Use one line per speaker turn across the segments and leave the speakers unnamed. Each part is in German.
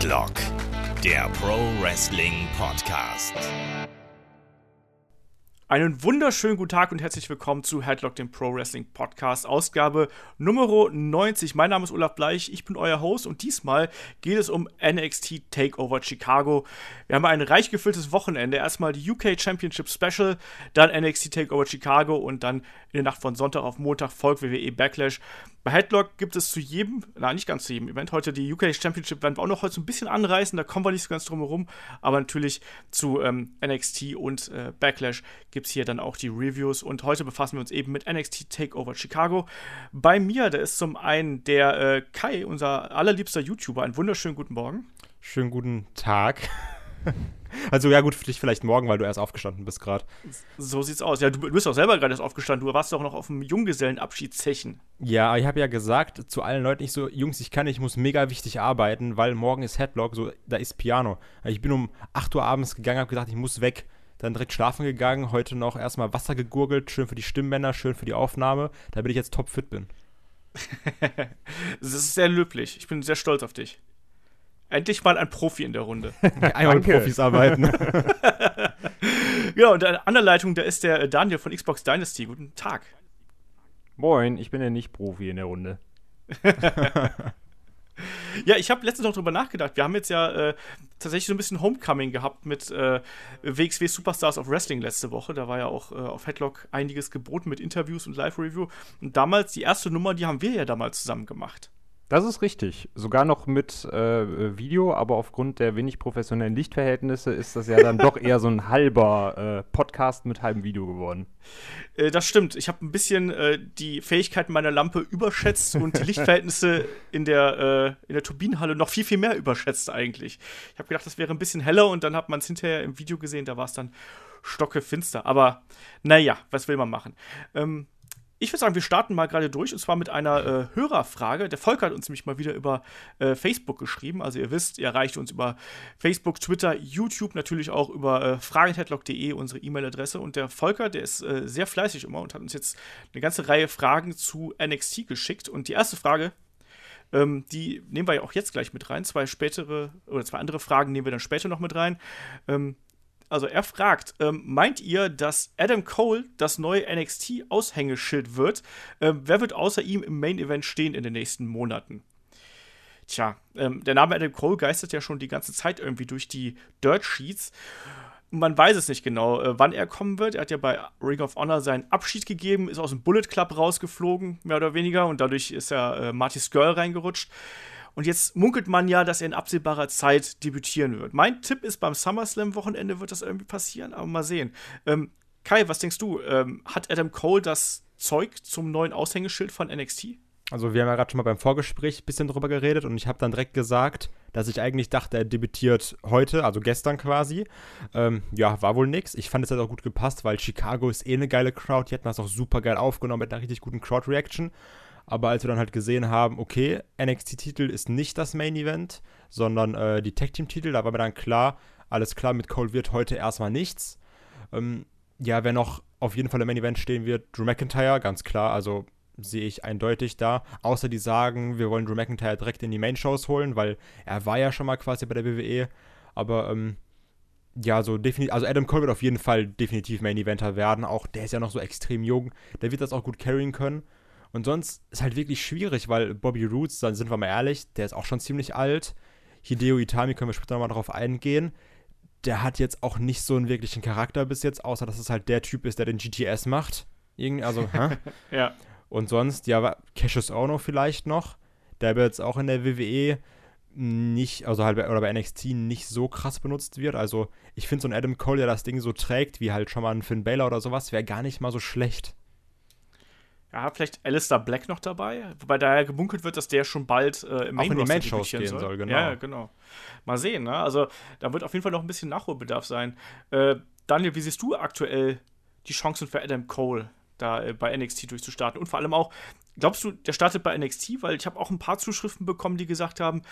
Headlock, der Pro Wrestling Podcast.
Einen wunderschönen guten Tag und herzlich willkommen zu Headlock, dem Pro Wrestling Podcast, Ausgabe Nummer 90. Mein Name ist Olaf Bleich, ich bin euer Host und diesmal geht es um NXT Takeover Chicago. Wir haben ein reich gefülltes Wochenende. Erstmal die UK Championship Special, dann NXT Takeover Chicago und dann in der Nacht von Sonntag auf Montag folgt WWE Backlash. Bei Headlock gibt es zu jedem, nein, nicht ganz zu jedem Event, heute die UK Championship werden wir auch noch heute so ein bisschen anreißen, da kommen wir nicht so ganz drum herum, aber natürlich zu ähm, NXT und äh, Backlash gibt es hier dann auch die Reviews und heute befassen wir uns eben mit NXT Takeover Chicago. Bei mir, da ist zum einen der äh, Kai, unser allerliebster YouTuber, einen wunderschönen guten Morgen.
Schönen guten Tag. Also ja gut, für dich vielleicht morgen, weil du erst aufgestanden bist gerade.
So sieht's aus. Ja, du bist auch selber gerade erst aufgestanden. Du warst doch noch auf dem Junggesellenabschiedszechen.
Ja, ich habe ja gesagt zu allen Leuten, ich so, Jungs, ich kann ich muss mega wichtig arbeiten, weil morgen ist Headlock, so, da ist Piano. Ich bin um 8 Uhr abends gegangen, habe gesagt, ich muss weg. Dann direkt schlafen gegangen, heute noch erstmal Wasser gegurgelt, schön für die Stimmbänder, schön für die Aufnahme, damit ich jetzt topfit bin.
das ist sehr löblich. Ich bin sehr stolz auf dich. Endlich mal ein Profi in der Runde.
Einmal mit Profis arbeiten.
ja, und an der Leitung, da ist der Daniel von Xbox Dynasty. Guten Tag.
Moin, ich bin ja nicht Profi in der Runde.
ja, ich habe letztens noch drüber nachgedacht. Wir haben jetzt ja äh, tatsächlich so ein bisschen Homecoming gehabt mit äh, WXW Superstars of Wrestling letzte Woche. Da war ja auch äh, auf Headlock einiges geboten mit Interviews und Live-Review. Und damals, die erste Nummer, die haben wir ja damals zusammen gemacht.
Das ist richtig. Sogar noch mit äh, Video, aber aufgrund der wenig professionellen Lichtverhältnisse ist das ja dann doch eher so ein halber äh, Podcast mit halbem Video geworden.
Äh, das stimmt. Ich habe ein bisschen äh, die Fähigkeiten meiner Lampe überschätzt und die Lichtverhältnisse in der, äh, in der Turbinenhalle noch viel, viel mehr überschätzt eigentlich. Ich habe gedacht, das wäre ein bisschen heller und dann hat man es hinterher im Video gesehen, da war es dann stockefinster. Aber naja, was will man machen? Ähm, ich würde sagen, wir starten mal gerade durch und zwar mit einer äh, Hörerfrage. Der Volker hat uns nämlich mal wieder über äh, Facebook geschrieben. Also ihr wisst, ihr erreicht uns über Facebook, Twitter, YouTube, natürlich auch über äh, fragenheadlock.de, unsere E-Mail-Adresse. Und der Volker, der ist äh, sehr fleißig immer und hat uns jetzt eine ganze Reihe Fragen zu NXT geschickt. Und die erste Frage, ähm, die nehmen wir ja auch jetzt gleich mit rein. Zwei spätere oder zwei andere Fragen nehmen wir dann später noch mit rein. Ähm, also er fragt, ähm, meint ihr, dass Adam Cole das neue NXT-Aushängeschild wird? Ähm, wer wird außer ihm im Main Event stehen in den nächsten Monaten? Tja, ähm, der Name Adam Cole geistert ja schon die ganze Zeit irgendwie durch die Dirt Sheets. Man weiß es nicht genau, äh, wann er kommen wird. Er hat ja bei Ring of Honor seinen Abschied gegeben, ist aus dem Bullet Club rausgeflogen, mehr oder weniger, und dadurch ist ja äh, Marty Skrull reingerutscht. Und jetzt munkelt man ja, dass er in absehbarer Zeit debütieren wird. Mein Tipp ist, beim SummerSlam-Wochenende wird das irgendwie passieren, aber mal sehen. Ähm, Kai, was denkst du? Ähm, hat Adam Cole das Zeug zum neuen Aushängeschild von NXT?
Also wir haben ja gerade schon mal beim Vorgespräch ein bisschen drüber geredet und ich habe dann direkt gesagt, dass ich eigentlich dachte, er debütiert heute, also gestern quasi. Ähm, ja, war wohl nix. Ich fand es halt auch gut gepasst, weil Chicago ist eh eine geile Crowd. Die hätten das auch super geil aufgenommen mit einer richtig guten Crowd-Reaction. Aber als wir dann halt gesehen haben, okay, NXT-Titel ist nicht das Main Event, sondern äh, die Tag Team-Titel, da war mir dann klar, alles klar, mit Cole wird heute erstmal nichts. Ähm, ja, wer noch auf jeden Fall im Main Event stehen wird, Drew McIntyre, ganz klar, also sehe ich eindeutig da. Außer die sagen, wir wollen Drew McIntyre direkt in die Main-Shows holen, weil er war ja schon mal quasi bei der WWE. Aber ähm, ja, so definitiv, also Adam Cole wird auf jeden Fall definitiv Main Eventer werden. Auch der ist ja noch so extrem jung, der wird das auch gut carryen können. Und sonst ist halt wirklich schwierig, weil Bobby Roots, dann sind wir mal ehrlich, der ist auch schon ziemlich alt. Hideo Itami können wir später nochmal drauf eingehen. Der hat jetzt auch nicht so einen wirklichen Charakter bis jetzt, außer dass es halt der Typ ist, der den GTS macht. Irgendwie, also, hä?
ja.
Und sonst, ja, Cassius Ono vielleicht noch. Der wird jetzt auch in der WWE nicht, also halt bei, oder bei NXT nicht so krass benutzt wird. Also ich finde so ein Adam Cole, der das Ding so trägt, wie halt schon mal ein Finn Baylor oder sowas, wäre gar nicht mal so schlecht.
Ja, vielleicht Alistair Black noch dabei, wobei da ja gemunkelt wird, dass der schon bald äh, im
Main, Auch in die Main Shows gehen soll.
soll. genau. Ja, genau. Mal sehen, ne? Also da wird auf jeden Fall noch ein bisschen Nachholbedarf sein. Äh, Daniel, wie siehst du aktuell die Chancen für Adam Cole, da äh, bei NXT durchzustarten? Und vor allem auch, glaubst du, der startet bei NXT? Weil ich habe auch ein paar Zuschriften bekommen, die gesagt haben,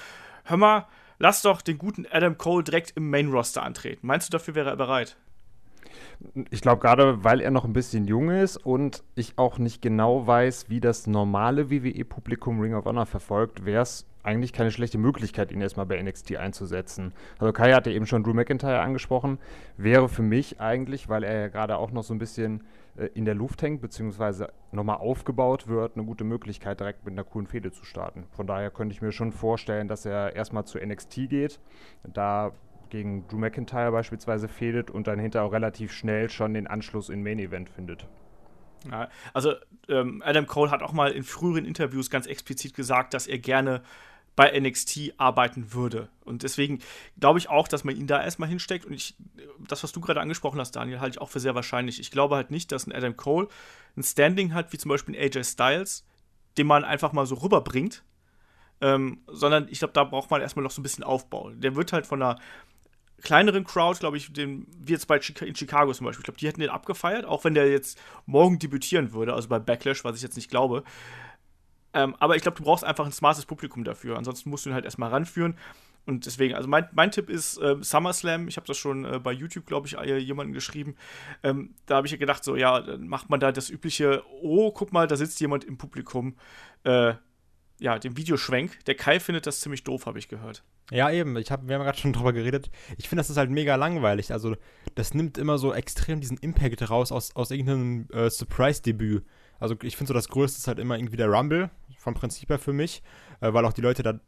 hör mal, lass doch den guten Adam Cole direkt im Main Roster antreten. Meinst du, dafür wäre er bereit?
Ich glaube, gerade weil er noch ein bisschen jung ist und ich auch nicht genau weiß, wie das normale WWE-Publikum Ring of Honor verfolgt, wäre es eigentlich keine schlechte Möglichkeit, ihn erstmal bei NXT einzusetzen. Also Kai hatte eben schon Drew McIntyre angesprochen. Wäre für mich eigentlich, weil er ja gerade auch noch so ein bisschen äh, in der Luft hängt, beziehungsweise nochmal aufgebaut wird, eine gute Möglichkeit, direkt mit einer coolen Fehde zu starten. Von daher könnte ich mir schon vorstellen, dass er erstmal zu NXT geht, da gegen Drew McIntyre beispielsweise fehlt und dann hinterher auch relativ schnell schon den Anschluss in Main Event findet.
Ja, also ähm, Adam Cole hat auch mal in früheren Interviews ganz explizit gesagt, dass er gerne bei NXT arbeiten würde. Und deswegen glaube ich auch, dass man ihn da erstmal hinsteckt. Und ich, das, was du gerade angesprochen hast, Daniel, halte ich auch für sehr wahrscheinlich. Ich glaube halt nicht, dass ein Adam Cole ein Standing hat, wie zum Beispiel ein AJ Styles, den man einfach mal so rüberbringt. Ähm, sondern ich glaube, da braucht man erstmal noch so ein bisschen Aufbau. Der wird halt von einer kleineren Crowd, glaube ich, den, wie jetzt bei Chica in Chicago zum Beispiel, ich glaube, die hätten den abgefeiert, auch wenn der jetzt morgen debütieren würde, also bei Backlash, was ich jetzt nicht glaube. Ähm, aber ich glaube, du brauchst einfach ein smartes Publikum dafür. Ansonsten musst du ihn halt erstmal ranführen. Und deswegen, also mein, mein Tipp ist äh, SummerSlam. Ich habe das schon äh, bei YouTube, glaube ich, äh, jemanden geschrieben. Ähm, da habe ich ja gedacht, so, ja, dann macht man da das übliche, oh, guck mal, da sitzt jemand im Publikum. Äh, ja, den Videoschwenk. Der Kai findet das ziemlich doof, habe ich gehört.
Ja, eben. Ich hab, wir haben gerade schon drüber geredet. Ich finde, das ist halt mega langweilig. Also, das nimmt immer so extrem diesen Impact raus aus, aus irgendeinem äh, Surprise-Debüt. Also, ich finde so, das Größte ist halt immer irgendwie der Rumble, vom Prinzip her für mich, äh, weil auch die Leute da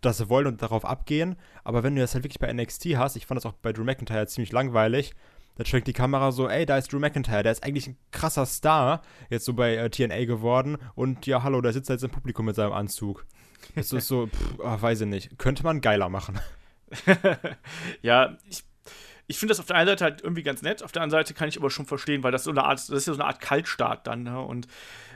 das wollen und darauf abgehen. Aber wenn du das halt wirklich bei NXT hast, ich fand das auch bei Drew McIntyre ziemlich langweilig, da schwenkt die Kamera so, ey, da ist Drew McIntyre, der ist eigentlich ein krasser Star, jetzt so bei äh, TNA geworden. Und ja, hallo, der sitzt jetzt im Publikum mit seinem Anzug. Das ist so, pff, oh, weiß ich nicht. Könnte man geiler machen.
ja, ich, ich finde das auf der einen Seite halt irgendwie ganz nett, auf der anderen Seite kann ich aber schon verstehen, weil das so eine Art, das ist ja so eine Art Kaltstart dann, ne? Und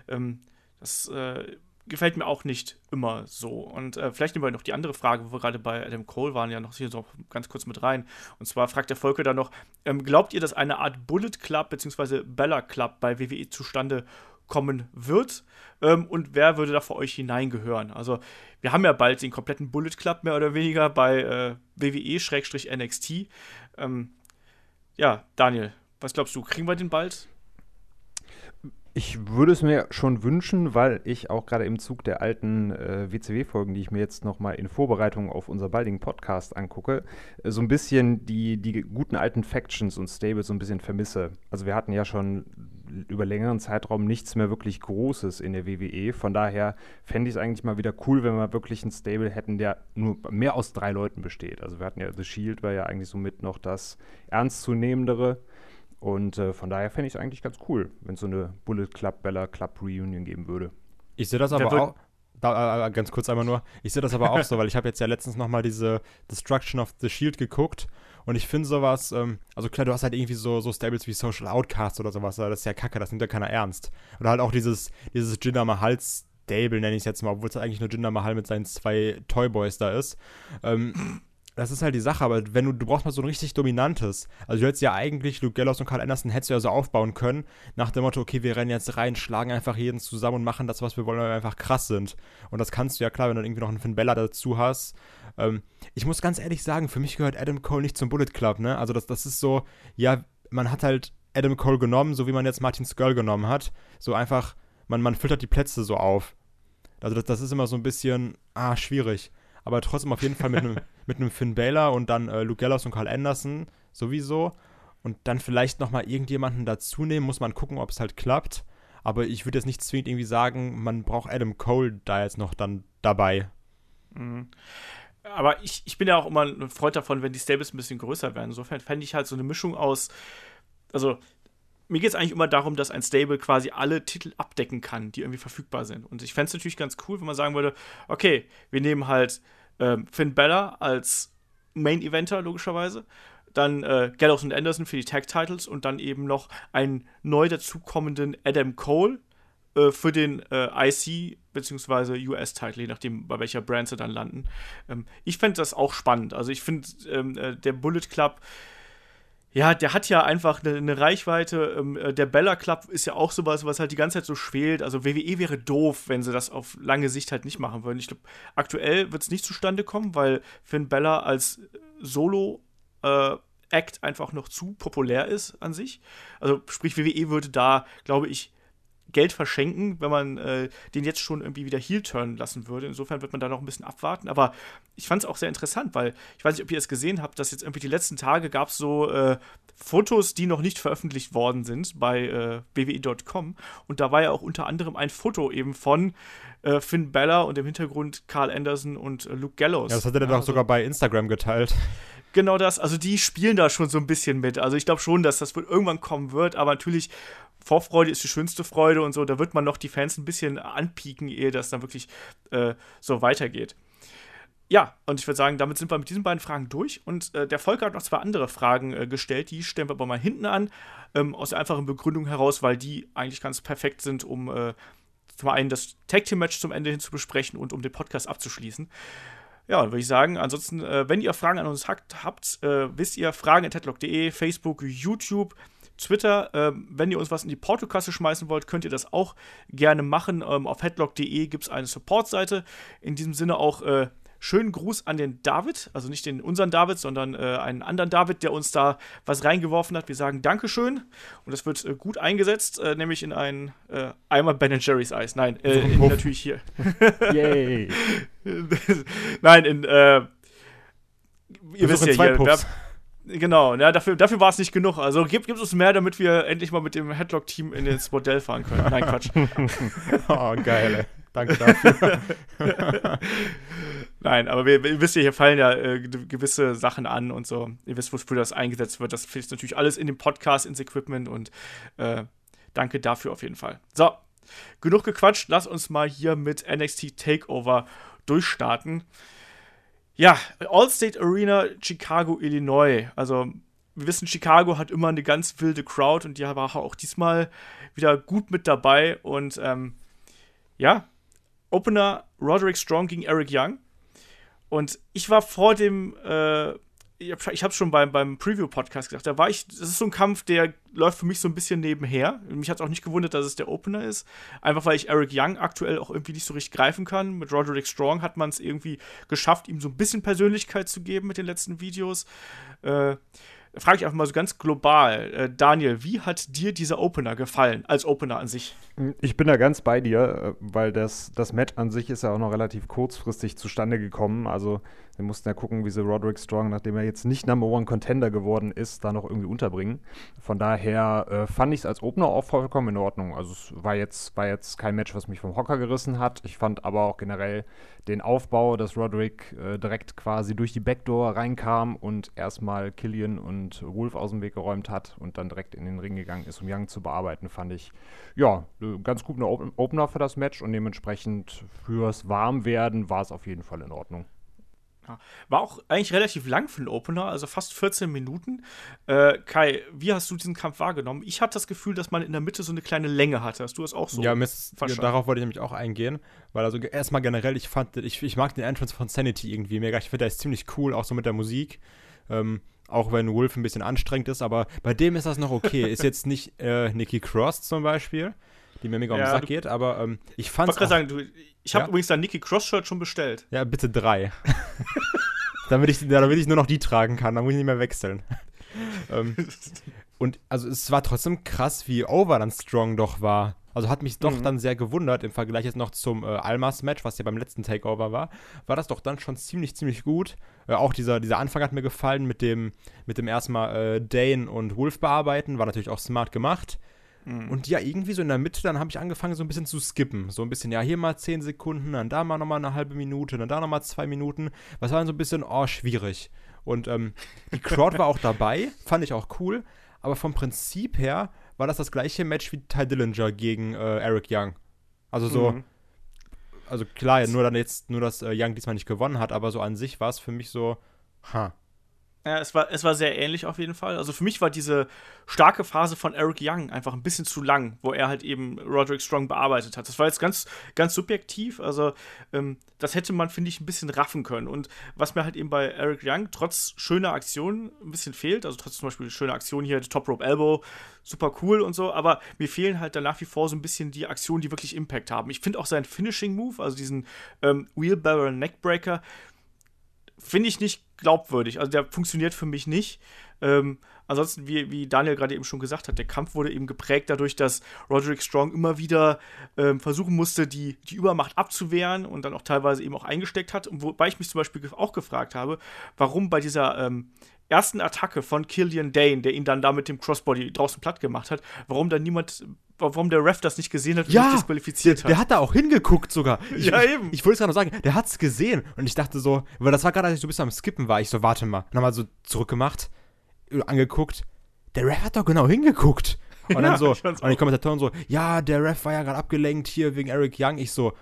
ähm, das äh, gefällt mir auch nicht immer so. Und äh, vielleicht nehmen wir noch die andere Frage, wo wir gerade bei Adam Cole waren, ja noch hier so ganz kurz mit rein. Und zwar fragt der Volker dann noch: ähm, Glaubt ihr, dass eine Art Bullet Club bzw. Bella Club bei WWE zustande kommen wird? Ähm, und wer würde da für euch hineingehören? Also, wir haben ja bald den kompletten Bullet Club mehr oder weniger bei äh, WWE-NXT. Ähm, ja, Daniel, was glaubst du? Kriegen wir den bald?
Ich würde es mir schon wünschen, weil ich auch gerade im Zug der alten äh, WCW-Folgen, die ich mir jetzt nochmal in Vorbereitung auf unser baldigen Podcast angucke, äh, so ein bisschen die, die guten alten Factions und Stables so ein bisschen vermisse. Also wir hatten ja schon über längeren Zeitraum nichts mehr wirklich Großes in der WWE. Von daher fände ich es eigentlich mal wieder cool, wenn wir wirklich ein Stable hätten, der nur mehr aus drei Leuten besteht. Also wir hatten ja The Shield, war ja eigentlich somit noch das ernstzunehmendere. Und äh, von daher fände ich es eigentlich ganz cool, wenn es so eine Bullet Club Bella Club Reunion geben würde.
Ich sehe das aber auch. Da, äh, ganz kurz einmal nur. Ich sehe das aber auch so, weil ich habe jetzt ja letztens noch mal diese Destruction of the Shield geguckt und ich finde sowas, ähm, also klar, du hast halt irgendwie so, so Stables wie Social Outcast oder sowas, das ist ja kacke, das nimmt ja keiner ernst. Oder halt auch dieses, dieses Jinder Mahal Stable, nenne ich es jetzt mal, obwohl es eigentlich nur Jinder Mahal mit seinen zwei Toyboys da ist. Ähm, das ist halt die Sache, aber wenn du, du brauchst mal so ein richtig dominantes. Also du hättest ja eigentlich Luke Gallows und Carl Anderson hättest du ja so aufbauen können, nach dem Motto, okay, wir rennen jetzt rein, schlagen einfach jeden zusammen und machen das, was wir wollen, weil wir einfach krass sind. Und das kannst du ja klar, wenn du irgendwie noch einen Finn Bella dazu hast. Ähm, ich muss ganz ehrlich sagen, für mich gehört Adam Cole nicht zum Bullet Club, ne? Also das, das ist so, ja, man hat halt Adam Cole genommen, so wie man jetzt Martin Skrull genommen hat. So einfach, man, man filtert die Plätze so auf. Also das, das ist immer so ein bisschen, ah, schwierig aber trotzdem auf jeden Fall mit einem mit Finn Balor und dann äh, Luke Gallows und Carl Anderson sowieso und dann vielleicht noch mal irgendjemanden dazu nehmen, muss man gucken, ob es halt klappt. Aber ich würde jetzt nicht zwingend irgendwie sagen, man braucht Adam Cole da jetzt noch dann dabei.
Mhm. Aber ich, ich bin ja auch immer ein Freund davon, wenn die Stables ein bisschen größer werden. Insofern fände ich halt so eine Mischung aus, also mir geht es eigentlich immer darum, dass ein Stable quasi alle Titel abdecken kann, die irgendwie verfügbar sind. Und ich fände es natürlich ganz cool, wenn man sagen würde, okay, wir nehmen halt ähm, Finn Bella als Main-Eventer, logischerweise. Dann äh, Gallows und Anderson für die Tag-Titles und dann eben noch einen neu dazukommenden Adam Cole äh, für den äh, IC bzw. US-Title, je nachdem, bei welcher Brand sie dann landen. Ähm, ich fände das auch spannend. Also ich finde, ähm, äh, der Bullet Club ja, der hat ja einfach eine, eine Reichweite. Ähm, äh, der Bella Club ist ja auch sowas, was halt die ganze Zeit so schwelt. Also WWE wäre doof, wenn sie das auf lange Sicht halt nicht machen würden. Ich glaube, aktuell wird es nicht zustande kommen, weil Finn Bella als Solo äh, Act einfach noch zu populär ist an sich. Also sprich, WWE würde da, glaube ich, Geld verschenken, wenn man äh, den jetzt schon irgendwie wieder heel turnen lassen würde. Insofern wird man da noch ein bisschen abwarten. Aber ich fand es auch sehr interessant, weil ich weiß nicht, ob ihr es gesehen habt, dass jetzt irgendwie die letzten Tage gab es so äh, Fotos, die noch nicht veröffentlicht worden sind bei äh, WWE.com. Und da war ja auch unter anderem ein Foto eben von äh, Finn Bella und im Hintergrund Carl Anderson und äh, Luke Gallows.
Ja, das hat er dann auch
also,
sogar bei Instagram geteilt.
Genau das, also die spielen da schon so ein bisschen mit. Also ich glaube schon, dass das irgendwann kommen wird, aber natürlich Vorfreude ist die schönste Freude und so, da wird man noch die Fans ein bisschen anpieken, ehe das dann wirklich äh, so weitergeht. Ja, und ich würde sagen, damit sind wir mit diesen beiden Fragen durch. Und äh, der Volker hat noch zwei andere Fragen äh, gestellt, die stellen wir aber mal hinten an, ähm, aus der einfachen Begründung heraus, weil die eigentlich ganz perfekt sind, um äh, zum einen das Tag Team Match zum Ende hin zu besprechen und um den Podcast abzuschließen. Ja, dann würde ich sagen, ansonsten, äh, wenn ihr Fragen an uns habt, habt äh, wisst ihr, fragen.headlock.de, Facebook, YouTube, Twitter. Äh, wenn ihr uns was in die Portokasse schmeißen wollt, könnt ihr das auch gerne machen. Ähm, auf headlock.de gibt es eine Support-Seite. In diesem Sinne auch äh, schönen Gruß an den David, also nicht den unseren David, sondern äh, einen anderen David, der uns da was reingeworfen hat. Wir sagen Dankeschön und das wird äh, gut eingesetzt, äh, nämlich in einen äh, Eimer Ben Jerry's Eis. Nein, äh, in, natürlich hier. Yay. Nein, in äh, ihr wisst ja hier. Wer, genau, ja, dafür, dafür war es nicht genug. Also gibt, gibt uns mehr, damit wir endlich mal mit dem Headlock-Team in ins Modell fahren können. Nein, Quatsch.
oh, geil. Danke dafür.
Nein, aber wir, ihr wisst ja, hier fallen ja äh, gewisse Sachen an und so. Ihr wisst, wofür das eingesetzt wird. Das fließt natürlich alles in den Podcast, ins Equipment und äh, danke dafür auf jeden Fall. So, genug gequatscht. Lass uns mal hier mit NXT Takeover durchstarten. Ja, Allstate Arena, Chicago, Illinois. Also, wir wissen, Chicago hat immer eine ganz wilde Crowd und die war auch diesmal wieder gut mit dabei. Und ähm, ja, Opener Roderick Strong gegen Eric Young. Und ich war vor dem, äh, ich habe es schon beim, beim Preview-Podcast gesagt, da war ich, das ist so ein Kampf, der läuft für mich so ein bisschen nebenher. Mich hat es auch nicht gewundert, dass es der Opener ist. Einfach weil ich Eric Young aktuell auch irgendwie nicht so richtig greifen kann. Mit Roderick Strong hat man es irgendwie geschafft, ihm so ein bisschen Persönlichkeit zu geben mit den letzten Videos. Äh, frage ich einfach mal so ganz global, äh, Daniel, wie hat dir dieser Opener gefallen, als Opener an sich?
Ich bin da ganz bei dir, äh, weil das, das Match an sich ist ja auch noch relativ kurzfristig zustande gekommen. Also wir mussten ja gucken, wie sie Roderick Strong, nachdem er jetzt nicht Number One Contender geworden ist, da noch irgendwie unterbringen. Von daher äh, fand ich es als Opener auch vollkommen in Ordnung. Also es war jetzt, war jetzt kein Match, was mich vom Hocker gerissen hat. Ich fand aber auch generell den Aufbau, dass Roderick äh, direkt quasi durch die Backdoor reinkam und erstmal Killian und Wolf aus dem Weg geräumt hat und dann direkt in den Ring gegangen ist, um Young zu bearbeiten, fand ich, ja, ganz gut eine Opener für das Match und dementsprechend fürs Warmwerden war es auf jeden Fall in Ordnung.
War auch eigentlich relativ lang für den Opener, also fast 14 Minuten. Äh, Kai, wie hast du diesen Kampf wahrgenommen? Ich hatte das Gefühl, dass man in der Mitte so eine kleine Länge hatte. Hast du das auch so?
Ja, Mist, darauf wollte ich nämlich auch eingehen, weil also erstmal generell, ich fand, ich, ich mag den Entrance von Sanity irgendwie mega. Ich finde, der ist ziemlich cool, auch so mit der Musik. Ähm, auch wenn Wolf ein bisschen anstrengend ist, aber bei dem ist das noch okay. ist jetzt nicht äh, Nikki Cross zum Beispiel die mir mega ja, um den Sack geht, aber ähm, ich fand.
Ich wollte gerade sagen, du, ich habe ja? übrigens dein Nicky Cross-Shirt schon bestellt.
Ja, bitte drei. damit, ich, damit ich nur noch die tragen kann, dann muss ich nicht mehr wechseln. ähm, und also es war trotzdem krass, wie over dann Strong doch war. Also hat mich doch mhm. dann sehr gewundert im Vergleich jetzt noch zum äh, Almas-Match, was ja beim letzten Takeover war, war das doch dann schon ziemlich, ziemlich gut. Äh, auch dieser, dieser Anfang hat mir gefallen mit dem, mit dem erstmal äh, Dane und Wolf bearbeiten, war natürlich auch smart gemacht. Mhm. Und ja, irgendwie so in der Mitte, dann habe ich angefangen, so ein bisschen zu skippen. So ein bisschen, ja, hier mal 10 Sekunden, dann da mal nochmal eine halbe Minute, dann da nochmal zwei Minuten. Was war dann so ein bisschen, oh, schwierig. Und ähm, die Crowd war auch dabei, fand ich auch cool. Aber vom Prinzip her war das das gleiche Match wie Ty Dillinger gegen äh, Eric Young. Also so, mhm. also klar, nur dann jetzt, nur dass äh, Young diesmal nicht gewonnen hat, aber so an sich war es für mich so, ha.
Ja, es war, es war sehr ähnlich auf jeden Fall. Also für mich war diese starke Phase von Eric Young einfach ein bisschen zu lang, wo er halt eben Roderick Strong bearbeitet hat. Das war jetzt ganz, ganz subjektiv. Also ähm, das hätte man, finde ich, ein bisschen raffen können. Und was mir halt eben bei Eric Young trotz schöner Aktionen ein bisschen fehlt, also trotz zum Beispiel die schöne Aktion hier, Top Rope Elbow, super cool und so, aber mir fehlen halt dann nach wie vor so ein bisschen die Aktionen, die wirklich Impact haben. Ich finde auch seinen Finishing Move, also diesen ähm, Wheelbarrow Neckbreaker, finde ich nicht glaubwürdig. Also der funktioniert für mich nicht. Ähm, ansonsten, wie, wie Daniel gerade eben schon gesagt hat, der Kampf wurde eben geprägt dadurch, dass Roderick Strong immer wieder ähm, versuchen musste, die, die Übermacht abzuwehren und dann auch teilweise eben auch eingesteckt hat. Und wobei ich mich zum Beispiel auch gefragt habe, warum bei dieser ähm, ersten Attacke von Killian Dane, der ihn dann da mit dem Crossbody draußen platt gemacht hat, warum dann niemand, warum der Ref das nicht gesehen hat und
Ja,
disqualifiziert
der,
hat.
der hat da auch hingeguckt sogar. Ich,
Ja,
ich-
eben.
Ich, wollte es gerade noch sagen, der hat's gesehen. Und ich dachte so, weil das war gerade, als ich so ein bisschen am Skippen war. Ich so, warte mal. Nochmal so zurückgemacht, angeguckt. Der Ref hat doch genau hingeguckt. Und
Ja,
dann so,
ich fand's
und die. Kommentatoren so, ja, der Ref war ja gerade abgelenkt hier wegen Eric Young. Ich so,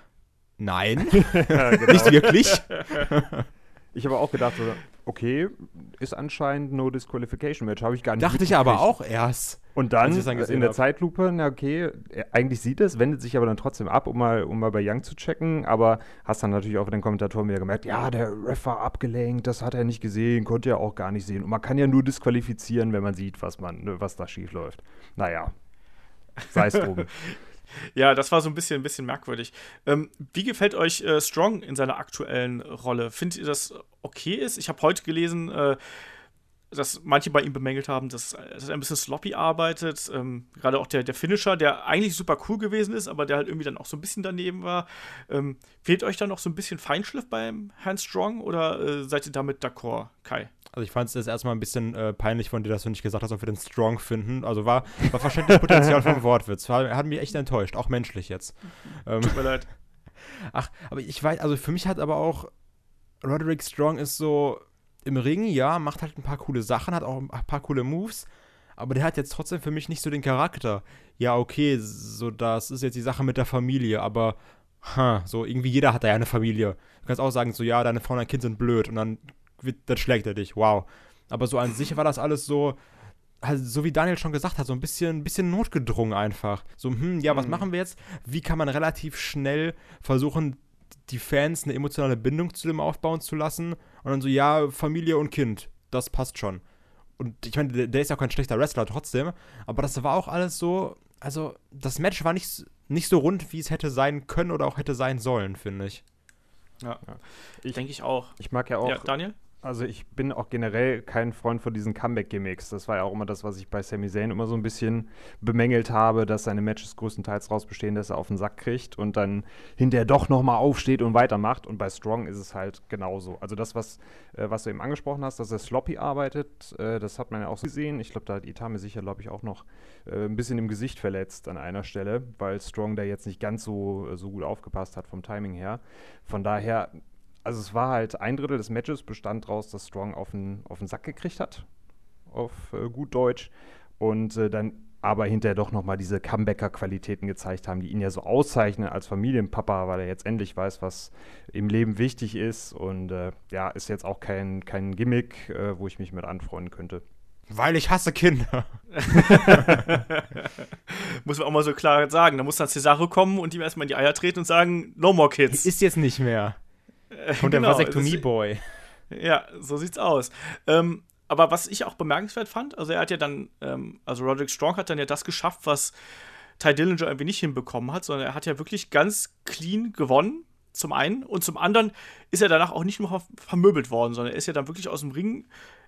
nein,
Ja, genau.
nicht wirklich.
Ich habe auch gedacht, so, okay, ist anscheinend No Disqualification Match, habe ich gar nicht
Dachte ich aber auch erst.
Und dann,
dann
äh, in der
hab.
Zeitlupe, na okay, er- eigentlich sieht es, wendet sich aber dann trotzdem ab, um mal, um mal bei Young zu checken, aber hast dann natürlich auch von den Kommentatoren wieder gemerkt, ja, der Ref war abgelenkt, das hat er nicht gesehen, konnte er auch gar nicht sehen. Und man kann ja nur disqualifizieren, wenn man sieht, was, man, ne, was da schief läuft. Naja, sei es drum.
Ja, das war so ein bisschen, ein bisschen merkwürdig. Ähm, wie gefällt euch äh, Strong in seiner aktuellen Rolle? Findet ihr das okay ist? Ich habe heute gelesen, äh, dass manche bei ihm bemängelt haben, dass, dass er ein bisschen sloppy arbeitet. Ähm, Gerade auch der, der Finisher, der eigentlich super cool gewesen ist, aber der halt irgendwie dann auch so ein bisschen daneben war. Ähm, fehlt euch da noch so ein bisschen Feinschliff beim Herrn Strong oder äh, seid ihr damit d'accord, Kai?
Also ich fand es jetzt erstmal ein bisschen äh, peinlich von dir, dass du nicht gesagt hast, ob wir den Strong finden. Also war, war verständliches Potenzial vom Wortwitz. War, hat mich echt enttäuscht, auch menschlich jetzt. Ähm,
Tut mir leid.
ach, aber ich weiß, also für mich hat aber auch Roderick Strong ist so im Ring, ja, macht halt ein paar coole Sachen, hat auch ein paar coole Moves, aber der hat jetzt trotzdem für mich nicht so den Charakter. Ja, okay, so das ist jetzt die Sache mit der Familie, aber ha, so irgendwie jeder hat da ja eine Familie. Du kannst auch sagen, so ja, deine Frau und dein Kind sind blöd und dann, dann schlägt er dich, wow. Aber so an sich war das alles so, halt, so wie Daniel schon gesagt hat, so ein bisschen, bisschen notgedrungen einfach. So, hm, ja, was
Mhm.
machen wir jetzt? Wie kann man relativ schnell versuchen, die Fans eine emotionale Bindung zu dem aufbauen zu lassen? Und dann so, ja, Familie und Kind, das passt schon. Und ich meine, der, der ist ja auch kein schlechter Wrestler trotzdem, aber das war auch alles so, also das Match war nicht, nicht so rund, wie es hätte sein können oder auch hätte sein sollen, finde ich.
Ja,
Ich-
denke ich auch.
Ich mag ja auch
Ja, Daniel?
Also ich bin auch generell kein Freund von diesen Comeback-Gimmicks. Das war ja auch immer das, was ich bei Sami Zayn immer so ein bisschen bemängelt habe, dass seine Matches größtenteils raus bestehen, dass er auf den Sack kriegt und dann hinterher doch nochmal aufsteht und weitermacht. Und bei Strong ist es halt genauso. Also das, was, äh, was du eben angesprochen hast, dass er sloppy arbeitet, äh, das hat man ja auch gesehen. Ich glaube, da hat Itame sicher, glaube ich, auch noch äh, ein bisschen im Gesicht verletzt an einer Stelle, weil Strong da jetzt nicht ganz so, so gut aufgepasst hat vom Timing her. Von daher also es war halt ein Drittel des Matches bestand daraus, dass Strong auf den, auf den Sack gekriegt hat, auf äh, gut Deutsch. Und äh, dann aber hinterher doch nochmal diese Comebacker-Qualitäten gezeigt haben, die ihn ja so auszeichnen als Familienpapa, weil er jetzt endlich weiß, was im Leben wichtig ist. Und äh, ja, ist jetzt auch kein, kein Gimmick, äh, wo ich mich mit anfreunden könnte.
Weil ich hasse Kinder.
Muss man auch mal so klar sagen. Da muss dann Cesaro kommen und ihm erstmal in die Eier treten und sagen, no more kids.
Ist jetzt nicht mehr. Und der
Genau,
Vasektomie-Boy.
Ja, so sieht's aus. Ähm, aber was ich auch bemerkenswert fand, also er hat ja dann, ähm, also Roderick Strong hat dann ja das geschafft, was Ty Dillinger irgendwie nicht hinbekommen hat, sondern er hat ja wirklich ganz clean gewonnen, zum einen. Und zum anderen ist er danach auch nicht nur vermöbelt worden, sondern er ist ja dann wirklich aus dem Ring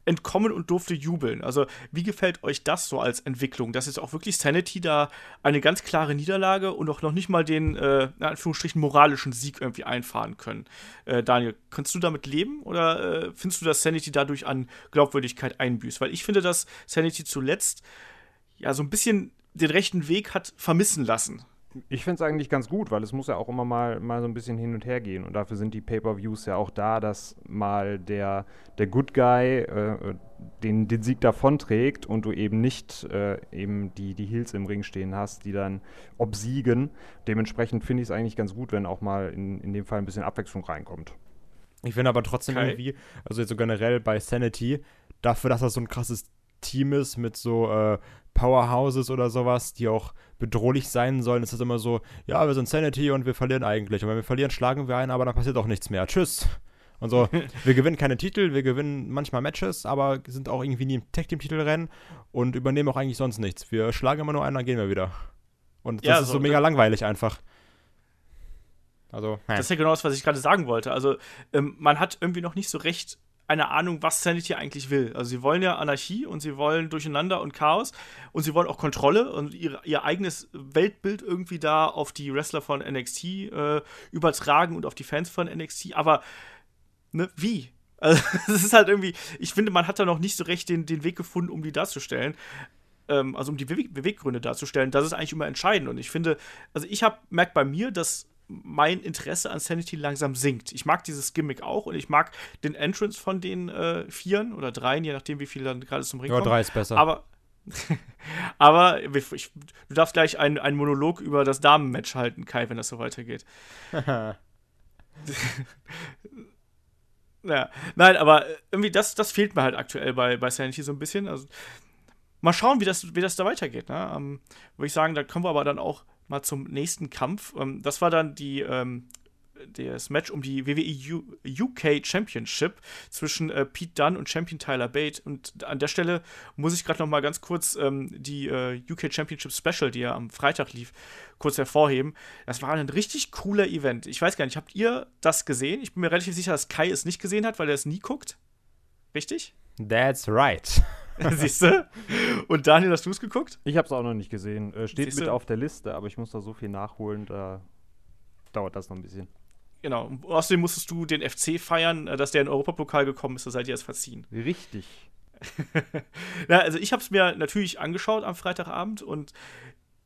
entkommen und durfte jubeln. Also, wie gefällt euch das so als Entwicklung, dass jetzt auch wirklich Sanity da eine ganz klare Niederlage und auch noch nicht mal den, äh, in Anführungsstrichen, moralischen Sieg irgendwie einfahren können? Äh, Daniel, kannst du damit leben oder äh, findest du, dass Sanity dadurch an Glaubwürdigkeit einbüßt? Weil ich finde, dass Sanity zuletzt ja so ein bisschen den rechten Weg hat vermissen lassen.
Ich finde es eigentlich ganz gut, weil es muss ja auch immer mal, mal so ein bisschen hin und her gehen. Und dafür sind die Pay-Per-Views ja auch da, dass mal der, der Good Guy äh, den, den Sieg davonträgt und du eben nicht äh, eben die, die Heels im Ring stehen hast, die dann obsiegen. Dementsprechend finde ich es eigentlich ganz gut, wenn auch mal in, in dem Fall ein bisschen Abwechslung reinkommt.
Ich finde aber trotzdem
Okay.
irgendwie, also jetzt so generell bei Sanity, dafür, dass das so ein krasses Team ist mit so äh, Powerhouses oder sowas, die auch bedrohlich sein sollen, ist das immer so, ja, wir sind Sanity und wir verlieren eigentlich. Und wenn wir verlieren, schlagen wir ein, aber dann passiert auch nichts mehr. Tschüss. Und so, wir gewinnen keine Titel, wir gewinnen manchmal Matches, aber sind auch irgendwie nie im Tag-Team-Titelrennen und übernehmen auch eigentlich sonst nichts. Wir schlagen immer nur einen, dann gehen wir wieder. Und das
Ja,
ist so
so-
mega langweilig einfach. Also,
Das ist ja genau das, was ich gerade sagen wollte. Also, ähm, man hat irgendwie noch nicht so recht eine Ahnung, was Sanity eigentlich will. Also sie wollen ja Anarchie und sie wollen Durcheinander und Chaos und sie wollen auch Kontrolle und ihr, ihr eigenes Weltbild irgendwie da auf die Wrestler von NXT äh, übertragen und auf die Fans von NXT. Aber ne, wie? Also, es ist halt irgendwie, ich finde, man hat da noch nicht so recht den, den Weg gefunden, um die darzustellen. Ähm, also um die Beweg Beweggründe darzustellen. Das ist eigentlich immer entscheidend. Und ich finde, also ich habe merkt bei mir, dass mein Interesse an Sanity langsam sinkt. Ich mag dieses Gimmick auch und ich mag den Entrance von den äh, Vieren oder Dreien, je nachdem, wie viele dann gerade zum Ring
Ja,
kommen.
drei ist besser.
Aber, aber ich, du darfst gleich einen, einen Monolog über das Damenmatch halten, Kai, wenn das so weitergeht. ja, nein, aber irgendwie das, das fehlt mir halt aktuell bei, bei Sanity so ein bisschen. Also, mal schauen, wie das, wie das da weitergeht. Ne? Ähm, Würde ich sagen, da kommen wir aber dann auch mal zum nächsten Kampf. Ähm, das war dann die, ähm, das Match um die WWE U UK Championship zwischen äh, Pete Dunne und Champion Tyler Bate. Und an der Stelle muss ich gerade noch mal ganz kurz ähm, die äh, UK Championship Special, die ja am Freitag lief, kurz hervorheben. Das war ein richtig cooler Event. Ich weiß gar nicht, habt ihr das gesehen? Ich bin mir relativ sicher, dass Kai es nicht gesehen hat, weil er es nie guckt. Richtig?
That's right.
Siehst du? Und Daniel, hast du es geguckt?
Ich habe es auch noch nicht gesehen. Äh, steht
Siehste?
mit auf der Liste, aber ich muss da so viel nachholen, da dauert das noch ein bisschen.
Genau. Außerdem musstest du den FC feiern, äh, dass der in den Europapokal gekommen ist, da seid ihr es verziehen.
Richtig.
ja, also ich habe es mir natürlich angeschaut am Freitagabend und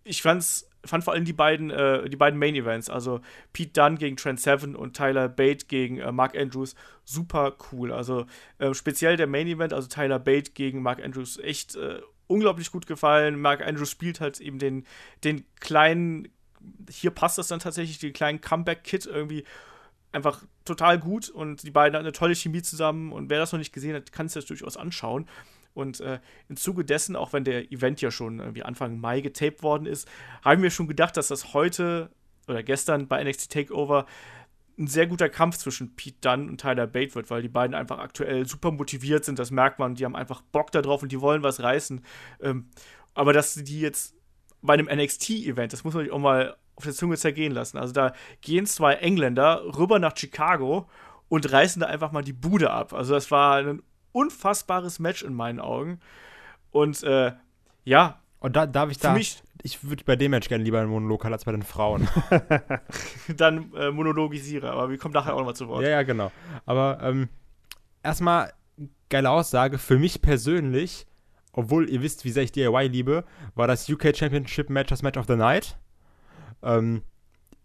ich fand's, fand vor allem die beiden, äh, die beiden Main Events, also Pete Dunne gegen Trent Seven und Tyler Bate gegen äh, Mark Andrews, super cool. Also äh, speziell der Main Event, also Tyler Bate gegen Mark Andrews, echt äh, unglaublich gut gefallen. Mark Andrews spielt halt eben den, den kleinen, hier passt das dann tatsächlich, den kleinen Comeback-Kit irgendwie einfach total gut und die beiden hatten eine tolle Chemie zusammen und wer das noch nicht gesehen hat, kann es das durchaus anschauen. Und äh, im Zuge dessen, auch wenn der Event ja schon irgendwie Anfang Mai getaped worden ist, haben wir schon gedacht, dass das heute oder gestern bei NXT Takeover ein sehr guter Kampf zwischen Pete Dunne und Tyler Bate wird, weil die beiden einfach aktuell super motiviert sind, das merkt man, die haben einfach Bock darauf und die wollen was reißen. Ähm, aber dass die jetzt bei einem NXT-Event, das muss man sich auch mal auf der Zunge zergehen lassen. Also da gehen zwei Engländer rüber nach Chicago und reißen da einfach mal die Bude ab. Also das war ein unfassbares Match in meinen Augen. Und äh, ja,
Und da darf ich da.
mich
Ich würde bei dem Match gerne lieber einen Monolog als bei den Frauen.
dann äh, monologisiere, aber wir kommen nachher auch nochmal zu Wort.
ja, ja, genau. Aber ähm, erstmal geile Aussage. Für mich persönlich, obwohl ihr wisst, wie sehr ich DIY liebe, war das UK Championship Match das Match of the Night. Ähm,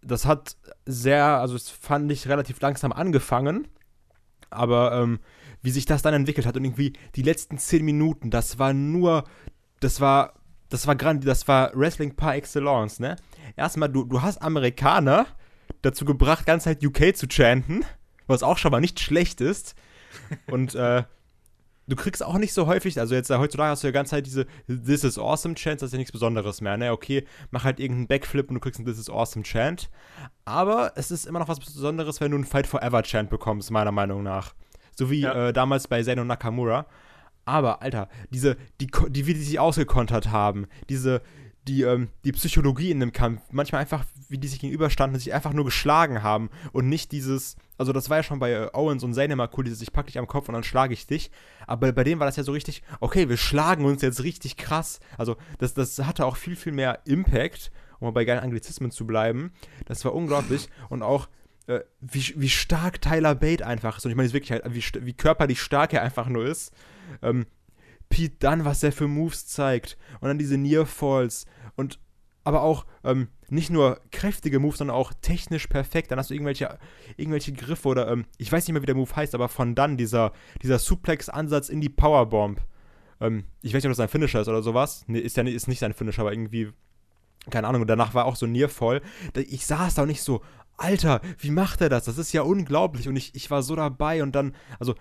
das hat sehr, also es fand ich relativ langsam angefangen. Aber ähm, wie sich das dann entwickelt hat und irgendwie die letzten zehn Minuten, das war nur, das war, das war grand, das war Wrestling par excellence, ne? Erstmal, du, du hast Amerikaner dazu gebracht, ganz Zeit UK zu chanten, was auch schon mal nicht schlecht ist. Und äh, du kriegst auch nicht so häufig, also jetzt äh, heutzutage hast du ja ganz Zeit diese This is awesome Chants, das ist ja nichts Besonderes mehr, ne? Okay, mach halt irgendeinen Backflip und du kriegst einen This is awesome Chant. Aber es ist immer noch was Besonderes, wenn du einen Fight Forever Chant bekommst, meiner Meinung nach. So wie
Ja.
äh, damals bei Zen und Nakamura. Aber, Alter, diese, die, die, wie die sich ausgekontert haben, diese, die, ähm, die Psychologie in dem Kampf, manchmal einfach, wie die sich gegenüberstanden und sich einfach nur geschlagen haben und nicht dieses, also das war ja schon bei äh, Owens und Zayn immer cool, dieses, ich pack dich am Kopf und dann schlage ich dich, aber bei denen war das ja so richtig, okay, wir schlagen uns jetzt richtig krass, also das, das hatte auch viel, viel mehr Impact, um bei geilen Anglizismen zu bleiben, das war unglaublich und auch, wie, wie stark Tyler Bate einfach ist. Und ich meine, wirklich halt, wie, wie körperlich stark er einfach nur ist. Ähm, Pete Dunne, was er für Moves zeigt. Und dann diese Near Falls. Und aber auch ähm, nicht nur kräftige Moves, sondern auch technisch perfekt. Dann hast du irgendwelche, irgendwelche Griffe oder ähm, ich weiß nicht mehr, wie der Move heißt, aber von dann dieser, dieser Suplex-Ansatz in die Powerbomb. Ähm, ich weiß nicht, ob das sein Finisher ist oder sowas. Nee, ist ja nicht- ist nicht sein Finisher, aber irgendwie keine Ahnung, und danach war auch so Nearfall. Da- Ich saß da und nicht so, Alter, wie macht er das? Das ist ja unglaublich. Und ich, ich war so dabei und dann, also,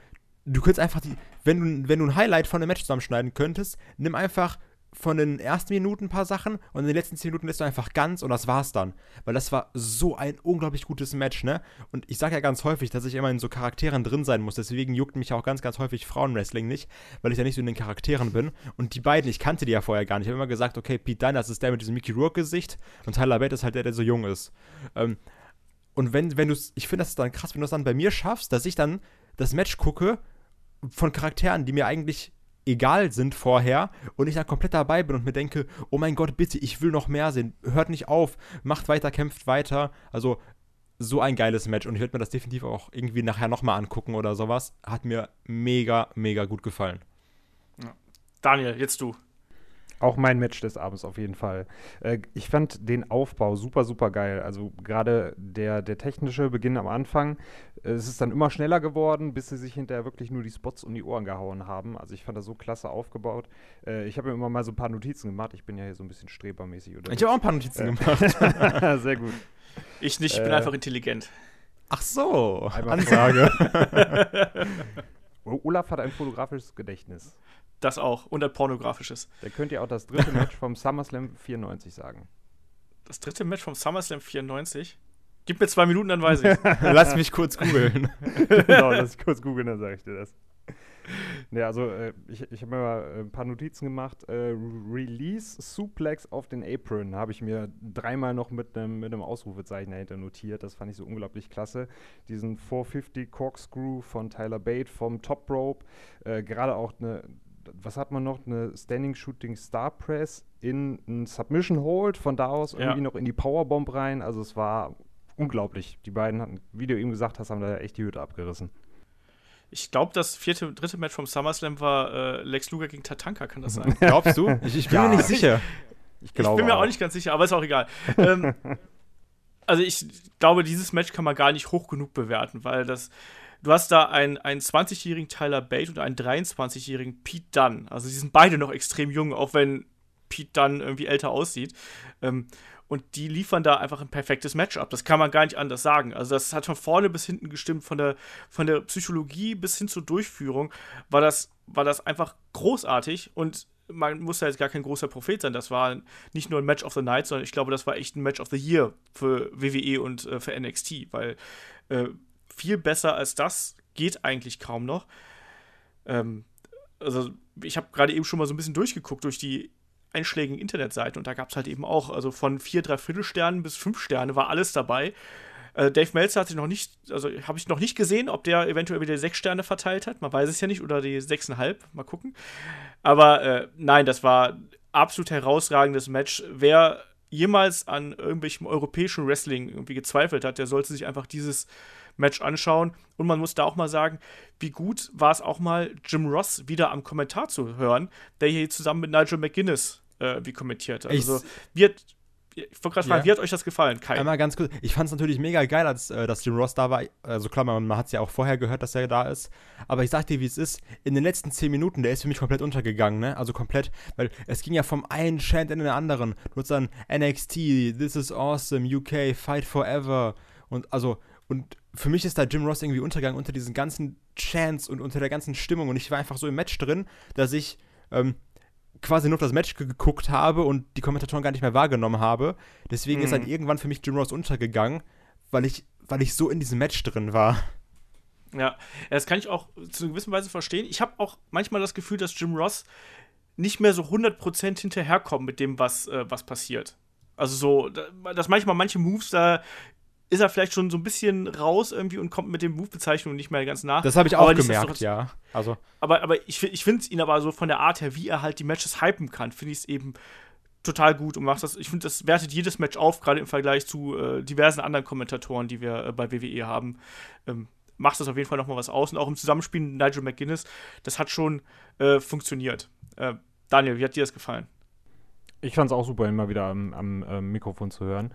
du könntest einfach die, wenn du, wenn du ein Highlight von dem Match zusammenschneiden könntest, nimm einfach von den ersten Minuten ein paar Sachen und in den letzten zehn Minuten lässt du einfach ganz und das war's dann. Weil das war so ein unglaublich gutes Match, ne? Und ich sage ja ganz häufig, dass ich immer in so Charakteren drin sein muss. Deswegen juckt mich auch ganz, ganz häufig Frauenwrestling nicht, weil ich ja nicht so in den Charakteren bin. Und die beiden, ich kannte die ja vorher gar nicht. Ich habe immer gesagt, okay, Pete Dunne, das ist der mit diesem Mickey Rourke-Gesicht und Tyler Bate ist halt der, der so jung ist. Ähm, und wenn, wenn du ich finde das dann krass, wenn du es dann bei mir schaffst, dass ich dann das Match gucke von Charakteren, die mir eigentlich egal sind vorher und ich dann komplett dabei bin und mir denke, oh mein Gott, bitte, ich will noch mehr sehen. Hört nicht auf, macht weiter, kämpft weiter. Also so ein geiles Match und ich werde mir das definitiv auch irgendwie nachher nochmal angucken oder sowas. Hat mir mega, mega gut gefallen.
Daniel, jetzt du.
Auch mein Match des Abends auf jeden Fall. Äh, ich fand den Aufbau super, super geil. Also gerade der, der technische Beginn am Anfang. Äh, es ist dann immer schneller geworden, bis sie sich hinterher wirklich nur die Spots um die Ohren gehauen haben. Also ich fand das so klasse aufgebaut. Äh, ich habe mir immer mal so ein paar Notizen gemacht. Ich bin ja hier so ein bisschen strebermäßig. Oder
Ich habe auch ein paar Notizen gemacht.
Sehr gut.
Ich nicht, ich bin
Äh.
einfach intelligent.
Ach so,
Einmal
Ansage.
Olaf hat ein fotografisches Gedächtnis.
Das auch. Und ein pornografisches.
Der könnte ja auch das dritte Match vom SummerSlam 94 sagen.
Das dritte Match vom SummerSlam 94. Gib mir zwei Minuten, dann weiß ich.
Lass mich kurz googeln.
genau, lass ich kurz googeln, dann sage ich dir das. Ne, also äh, ich, ich habe mir mal äh, ein paar Notizen gemacht. Äh, Release Suplex auf den Apron habe ich mir dreimal noch mit einem mit Ausrufezeichen dahinter notiert. Das fand ich so unglaublich klasse. Diesen 450 Corkscrew von Tyler Bate vom Top Rope. Äh, Gerade auch eine, was hat man noch? Eine Standing Shooting Star Press in ein Submission Hold. Von da aus
Ja.
irgendwie noch in die Powerbomb rein. Also es war unglaublich. Die beiden hatten, wie du eben gesagt hast, haben da echt die Hütte abgerissen.
Ich glaube, das vierte, dritte Match vom SummerSlam war äh, Lex Luger gegen Tatanka, kann das sein?
Glaubst du? Ich, ich bin
Ja.
mir nicht sicher.
Ich
Ich bin mir auch nicht ganz sicher, aber ist auch egal. ähm, also ich glaube, dieses Match kann man gar nicht hoch genug bewerten, weil das, du hast da einen, einen 20-jährigen Tyler Bate und einen 23-jährigen Pete Dunn. Also die sind beide noch extrem jung, auch wenn Pete Dunn irgendwie älter aussieht. Ähm, und die liefern da einfach ein perfektes Match ab. Das kann man gar nicht anders sagen. Also das hat von vorne bis hinten gestimmt, von der, von der Psychologie bis hin zur Durchführung war das, war das einfach großartig und man muss ja jetzt gar kein großer Prophet sein. Das war nicht nur ein Match of the Night, sondern ich glaube, das war echt ein Match of the Year für WWE und äh, für NXT, weil äh, viel besser als das geht eigentlich kaum noch. Ähm, also ich habe gerade eben schon mal so ein bisschen durchgeguckt durch die einschlägigen Internetseiten und da gab es halt eben auch, also von vier, drei Viertelsternen bis fünf Sterne war alles dabei. Äh, Dave Meltzer hat sich noch nicht, also habe ich noch nicht gesehen, ob der eventuell wieder sechs Sterne verteilt hat. Man weiß es ja nicht, oder die sechseinhalb, mal gucken. Aber äh, nein, das war absolut herausragendes Match. Wer jemals an irgendwelchem europäischen Wrestling irgendwie gezweifelt hat, der sollte sich einfach dieses Match anschauen. Und man muss da auch mal sagen, wie gut war es auch mal, Jim Ross wieder am Kommentar zu hören, der hier zusammen mit Nigel McGuinness äh, wie kommentiert Also, hat, ich wollte gerade fragen,
Ja.
wie hat euch das gefallen, Kai?
Einmal ganz kurz. Ich fand es natürlich mega geil, als, äh, dass Jim Ross da war. Also klar, man, man hat es ja auch vorher gehört, dass er da ist. Aber ich sag dir, wie es ist. In den letzten 10 Minuten, der ist für mich komplett untergegangen, ne? Also komplett, weil es ging ja vom einen Chant in den anderen. Du hast dann NXT, This is awesome, UK, Fight Forever. Und also, und für mich ist da Jim Ross irgendwie untergegangen unter diesen ganzen Chants und unter der ganzen Stimmung. Und ich war einfach so im Match drin, dass ich ähm, quasi nur auf das Match ge- geguckt habe und die Kommentatoren gar nicht mehr wahrgenommen habe. Deswegen ist
Mhm.
dann irgendwann für mich Jim Ross untergegangen, weil ich, weil ich so in diesem Match drin war.
Ja, das kann ich auch zu einer gewissen Weise verstehen. Ich habe auch manchmal das Gefühl, dass Jim Ross nicht mehr so 100% hinterherkommt mit dem, was, äh, was passiert. Also so, da- dass manchmal manche Moves, da ist er vielleicht schon so ein bisschen raus irgendwie und kommt mit den Move-Bezeichnungen nicht mehr ganz nach.
Das habe ich
Aber
auch
nichtsdestotrotz-
gemerkt, ja. Also,
Aber, aber ich, ich finde ihn aber so von der Art her, wie er halt die Matches hypen kann, finde ich es eben total gut und macht das. Ich finde, das wertet jedes Match auf, gerade im Vergleich zu äh, diversen anderen Kommentatoren, die wir äh, bei WWE haben. Ähm, macht das auf jeden Fall nochmal was aus. Und auch im Zusammenspiel mit Nigel McGuinness, das hat schon äh, funktioniert. Äh, Daniel, wie hat dir das gefallen?
Ich fand es auch super, ihn mal wieder am, am äh, Mikrofon zu hören.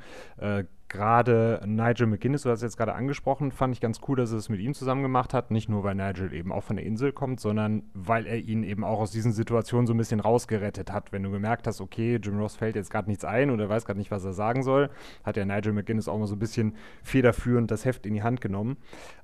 Gerade Nigel McGuinness, du hast es jetzt gerade angesprochen, fand ich ganz cool, dass er es mit ihm zusammen gemacht hat. Nicht nur, weil Nigel eben auch von der Insel kommt, sondern weil er ihn eben auch aus diesen Situationen so ein bisschen rausgerettet hat. Wenn du gemerkt hast, okay, Jim Ross fällt jetzt gerade nichts ein oder weiß gerade nicht, was er sagen soll, hat ja Nigel McGuinness auch mal so ein bisschen federführend das Heft in die Hand genommen.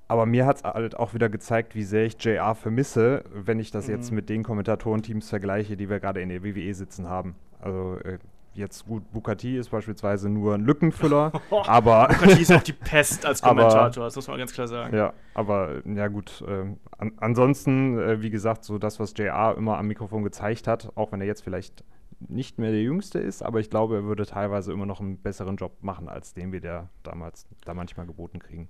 Aber mir hat es halt auch wieder gezeigt, wie sehr ich JR vermisse, wenn ich das jetzt mit den Kommentatorenteams vergleiche, die wir gerade in der WWE sitzen haben. Also äh, jetzt gut, Bukati ist beispielsweise nur ein Lückenfüller, aber
Bukati ist auch die Pest als
Aber-
Kommentator, das muss man ganz klar sagen.
ja, aber ja gut. ähm, an, ansonsten, äh, wie gesagt, so das, was JR immer am Mikrofon gezeigt hat, auch wenn er jetzt vielleicht nicht mehr der Jüngste ist, aber ich glaube, er würde teilweise immer noch einen besseren Job machen, als den wir der damals da manchmal geboten kriegen.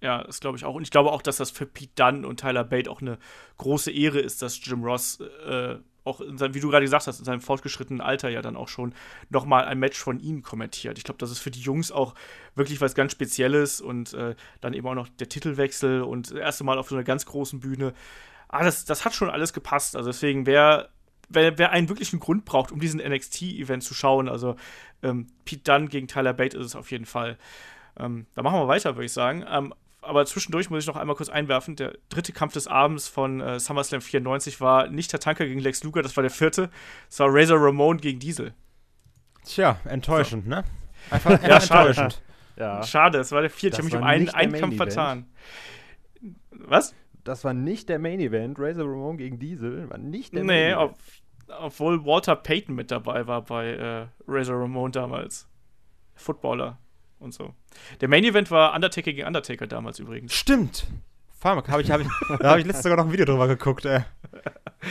Ja, das glaube ich auch. Und ich glaube auch, dass das für Pete Dunne und Tyler Bate auch eine große Ehre ist, dass Jim Ross äh, auch, seinem, wie du gerade gesagt hast, in seinem fortgeschrittenen Alter ja dann auch schon nochmal ein Match von ihnen kommentiert. Ich glaube, das ist für die Jungs auch wirklich was ganz Spezielles und äh, dann eben auch noch der Titelwechsel und das erste Mal auf so einer ganz großen Bühne. Ah, das, das hat schon alles gepasst. Also deswegen, wer, wer, wer einen wirklichen Grund braucht, um diesen NXT-Event zu schauen, also ähm, Pete Dunne gegen Tyler Bate ist es auf jeden Fall. Ähm, da machen wir weiter, würde ich sagen. Ähm, aber zwischendurch muss ich noch einmal kurz einwerfen. Der dritte Kampf des Abends von äh, SummerSlam 94 war nicht Tatanka gegen Lex Luger, das war der vierte. Es war Razor Ramon gegen Diesel.
Tja, enttäuschend, so. ne? Einfach
ja, enttäuschend. Ja. Schade, es war der vierte.
Das
ich habe mich um einen, einen Kampf Event. vertan. Was?
Das war nicht der Main Event. Razor Ramon gegen Diesel war nicht der
nee, Main Event. Nee, obwohl Walter Payton mit dabei war bei äh, Razor Ramon damals. Footballer und so. Der Main Event war Undertaker gegen Undertaker damals übrigens.
Stimmt. Farmak, hab ich, hab ich, da habe ich letztens sogar noch ein Video drüber geguckt, ey.